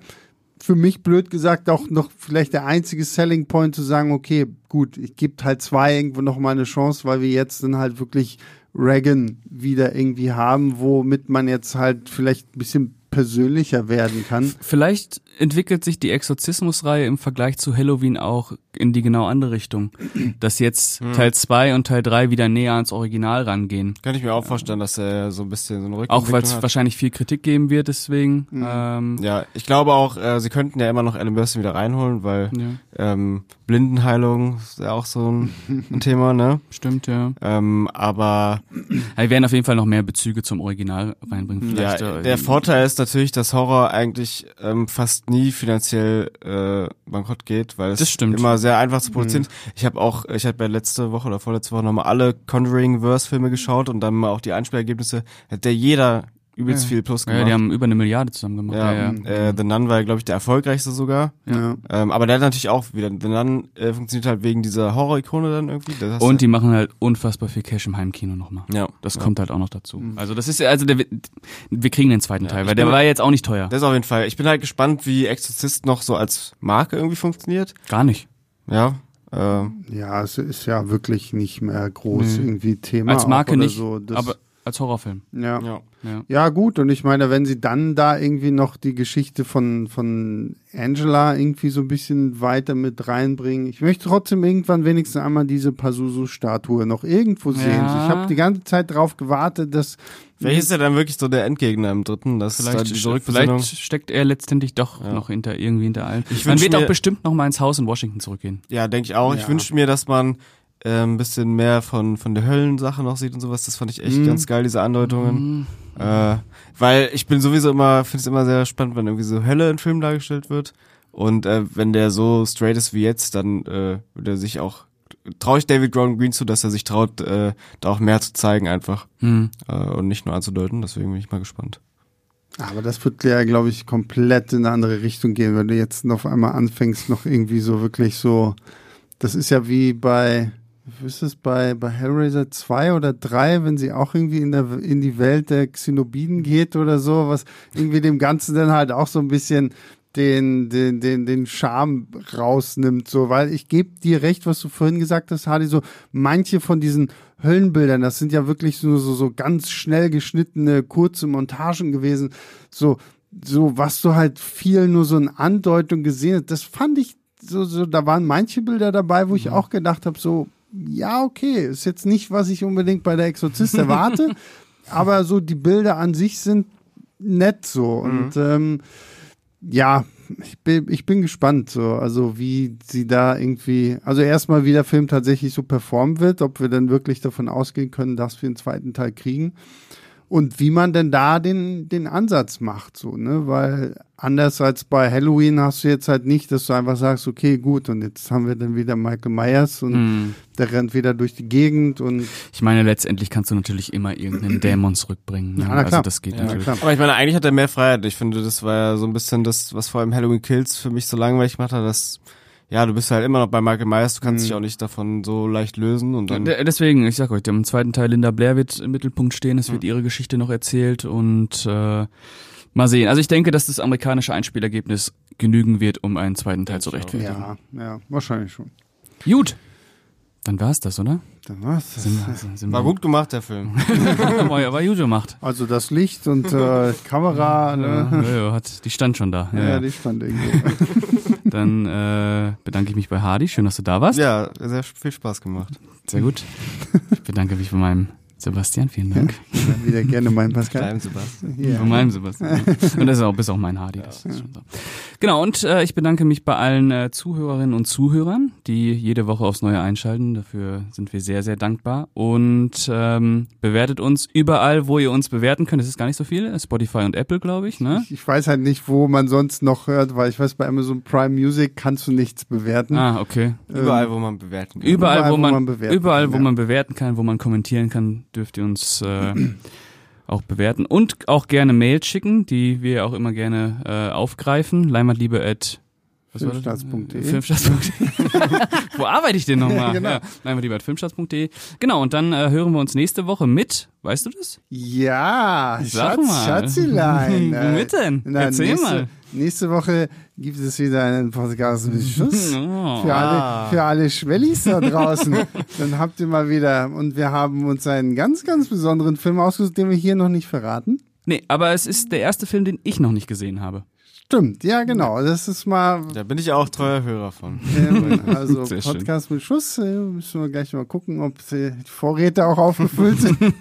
für mich blöd gesagt auch noch vielleicht der einzige Selling Point zu sagen, okay, gut, ich gebe halt zwei irgendwo noch mal eine Chance, weil wir jetzt dann halt wirklich Reagan wieder irgendwie haben, womit man jetzt halt vielleicht ein bisschen persönlicher werden kann. Vielleicht entwickelt sich die Exorzismusreihe im Vergleich zu Halloween auch in die genau andere Richtung. Dass jetzt hm. Teil 2 und Teil 3 wieder näher ans Original rangehen. Kann ich mir auch vorstellen, dass er so ein bisschen so eine Rückentwicklung Auch weil es wahrscheinlich viel Kritik geben wird, deswegen. Mhm. Ähm, ja, ich glaube auch, äh, sie könnten ja immer noch Alan Burstyn wieder reinholen, weil ja. ähm, Blindenheilung ist ja auch so ein, ein Thema, ne? Stimmt, ja. Ähm, aber wir werden auf jeden Fall noch mehr Bezüge zum Original reinbringen. Vielleicht ja, der Vorteil ist natürlich, dass Horror eigentlich ähm, fast nie finanziell äh, bankrott geht, weil es immer sehr einfach zu produzieren ist. Mhm. Ich habe auch, ich habe ja letzte Woche oder vorletzte Woche nochmal alle Conjuring-Verse-Filme geschaut und dann mal auch die Einspielergebnisse. Hat der jeder übelst ja. viel Plus gemacht. Ja, die haben über eine Milliarde zusammen gemacht. Ja, ja, ja. Äh, The Nun war, glaube ich, der erfolgreichste sogar. Ja. Ähm, aber der hat natürlich auch wieder, The Nun äh, funktioniert halt wegen dieser Horror-Ikone dann irgendwie. Und die machen halt unfassbar viel Cash im Heimkino nochmal. Ja. Das ja. kommt halt auch noch dazu. Mhm. Also das ist, also der, wir kriegen den zweiten Teil, weil der war jetzt auch nicht teuer. Das ist auf jeden Fall. Ich bin halt gespannt, wie Exorcist noch so als Marke irgendwie funktioniert. Gar nicht. Ja. Äh, Ja, es ist ja wirklich nicht mehr groß Nee. irgendwie Thema. Als Marke nicht, So. Das, aber als Horrorfilm. ja. ja. Ja. Ja, gut, und ich meine, wenn sie dann da irgendwie noch die Geschichte von, von Angela irgendwie so ein bisschen weiter mit reinbringen. Ich möchte trotzdem irgendwann wenigstens einmal diese Pazuzu-Statue noch irgendwo sehen. Ja. Ich habe die ganze Zeit drauf gewartet, dass. Vielleicht ist er dann wirklich so der Endgegner im dritten, dass da Vielleicht, die Rückbesinnung. vielleicht steckt er letztendlich doch Ja. noch hinter irgendwie hinter allen. Ich Man wird mir- auch bestimmt noch mal ins Haus in Washington zurückgehen. Ja, denke ich auch. Ich wünsche mir, dass man ein bisschen mehr von, von der Höllensache noch sieht und sowas. Das fand ich echt Mhm. ganz geil, diese Andeutungen. Äh, weil ich bin sowieso immer, finde es immer sehr spannend, wenn irgendwie so Hölle in Filmen dargestellt wird. Und äh, wenn der so straight ist wie jetzt, dann äh, würde er sich auch, traue ich David Gordon Green zu, dass er sich traut, äh, da auch mehr zu zeigen einfach Hm. äh, und nicht nur anzudeuten. Deswegen bin ich mal gespannt. Aber das wird ja, glaube ich, komplett in eine andere Richtung gehen, wenn du jetzt noch einmal anfängst, noch irgendwie so wirklich so. Das ist ja wie bei, ist es bei, bei Hellraiser 2 oder 3, wenn sie auch irgendwie in, der, in die Welt der Xenobiden geht oder so, was irgendwie dem Ganzen dann halt auch so ein bisschen den, den, den, den Charme rausnimmt, so, weil ich gebe dir recht, was du vorhin gesagt hast, Hardy, so manche von diesen Höllenbildern, das sind ja wirklich so, so, so ganz schnell geschnittene, kurze Montagen gewesen, so, so, was du halt viel nur so in Andeutung gesehen hast, das fand ich so, so, da waren manche Bilder dabei, wo ich auch gedacht habe, so, ja, okay, ist jetzt nicht, was ich unbedingt bei der Exorzist erwarte, aber so die Bilder an sich sind nett so und ähm, ja, ich bin, ich bin gespannt, so, also wie sie da irgendwie, also erstmal wie der Film tatsächlich so performen wird, ob wir dann wirklich davon ausgehen können, dass wir einen zweiten Teil kriegen und wie man denn da den, den Ansatz macht, so, ne, weil anders als bei Halloween hast du jetzt halt nicht, dass du einfach sagst, okay, gut, und jetzt haben wir dann wieder Michael Myers und Hm. der rennt wieder durch die Gegend und Ich meine, letztendlich kannst du natürlich immer irgendeinen Dämon zurückbringen. Ne? Ja, na klar. Also das geht Ja, natürlich. klar. Aber ich meine, eigentlich hat er mehr Freiheit. Ich finde, das war ja so ein bisschen das, was vor allem Halloween Kills für mich so langweilig gemacht hat, dass, ja, du bist halt immer noch bei Michael Myers, du kannst Mhm. dich auch nicht davon so leicht lösen und dann. De- Deswegen, ich sag euch, im zweiten Teil Linda Blair wird im Mittelpunkt stehen, es wird ihre Geschichte noch erzählt und äh, mal sehen. Also ich denke, dass das amerikanische Einspielergebnis genügen wird, um einen zweiten Teil zu rechtfertigen. ja, ja, wahrscheinlich schon. Gut, dann war's das, oder? Dann war's das. Sind wir, sind War gut gemacht, der Film. war, war gut gemacht. Also das Licht und äh, Kamera, ne? Ja, ja, hat, die stand schon da. Ja, Ja, ja. die stand irgendwo. Dann äh, bedanke ich mich bei Hardy. Schön, dass du da warst. ja, sehr viel Spaß gemacht. Sehr gut. Ich bedanke mich bei meinem Sebastian. Vielen Dank. Ja, wieder gerne mein Pascal. Kleinem Sebastian. Ja. Von meinem Sebastian. Und das ist auch, bist auch mein Hardy. Das ist schon so. Genau, und äh, ich bedanke mich bei allen äh, Zuhörerinnen und Zuhörern, die jede Woche aufs Neue einschalten. Dafür sind wir sehr, sehr dankbar. Und ähm, bewertet uns überall, wo ihr uns bewerten könnt. Es ist gar nicht so viel. Spotify und Apple, glaube ich. Ne? Ich, ich weiß halt nicht, wo man sonst noch hört, weil ich weiß, bei Amazon Prime Music kannst du nichts bewerten. Ah, okay. Überall, wo man bewerten kann. Überall, wo man, bewerten überall, kann, wo ja. man bewerten kann, wo man kommentieren kann, dürft ihr uns äh, auch bewerten und auch gerne Mails schicken, die wir auch immer gerne äh, aufgreifen. Leimatliebe at was das? Filmstarts.de. Äh, Filmstarts.de. Wo arbeite ich denn nochmal? Genau. Ja, Leimatliebe at filmstarts.de. Genau, und dann äh, hören wir uns nächste Woche mit, weißt du das? Ja, Sag Schatz, mal. Schatzilein. Womit denn? na, Erzähl nächste, mal. Nächste Woche gibt es wieder einen Podcast mit Schuss. Oh. Für Ah. alle, für alle Schwellis da draußen. Dann habt ihr mal wieder, und wir haben uns einen ganz, ganz besonderen Film ausgesucht, den wir hier noch nicht verraten. Nee, aber es ist der erste Film, den ich noch nicht gesehen habe. Stimmt, ja, genau. Das ist mal, Da bin ich auch treuer Hörer von. ähm, also Sehr schön. Podcast mit Schuss. Äh, müssen wir gleich mal gucken, ob die Vorräte auch aufgefüllt sind.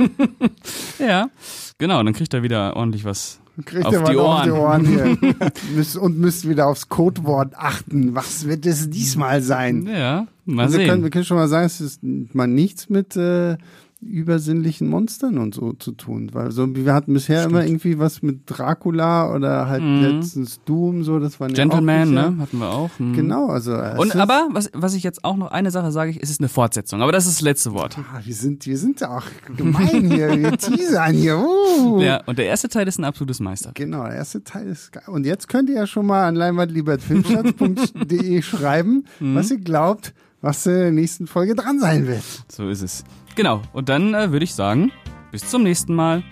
Ja, genau, dann kriegt er wieder ordentlich was. Kriegt Auf die noch auf die Ohren. Ohren hier. Und müsst wieder aufs Codewort achten. Was wird es diesmal sein? Ja, mal Also wir, sehen. können, wir können schon mal sagen, es ist mal nichts mit äh, übersinnlichen Monstern und so zu tun. Weil so, wir hatten bisher immer irgendwie was mit Dracula oder halt Mhm. letztens Doom, so, das war Gentleman, ne? Hatten wir auch. Hm. Genau, also. äh, Und aber, was, was ich jetzt auch noch eine Sache sage, ich, es ist eine Fortsetzung. Aber das ist das letzte Wort. Ah, wir sind, wir sind ja auch gemein hier, wir teasern hier. Uh. Ja, und der erste Teil ist ein absolutes Meister. Genau, der erste Teil ist geil. Und jetzt könnt ihr ja schon mal an leinwandliebertfilmschatz.de schreiben, Mhm. was ihr glaubt, was in der nächsten Folge dran sein wird. So ist es. Genau. Und dann äh, würde ich sagen, bis zum nächsten Mal.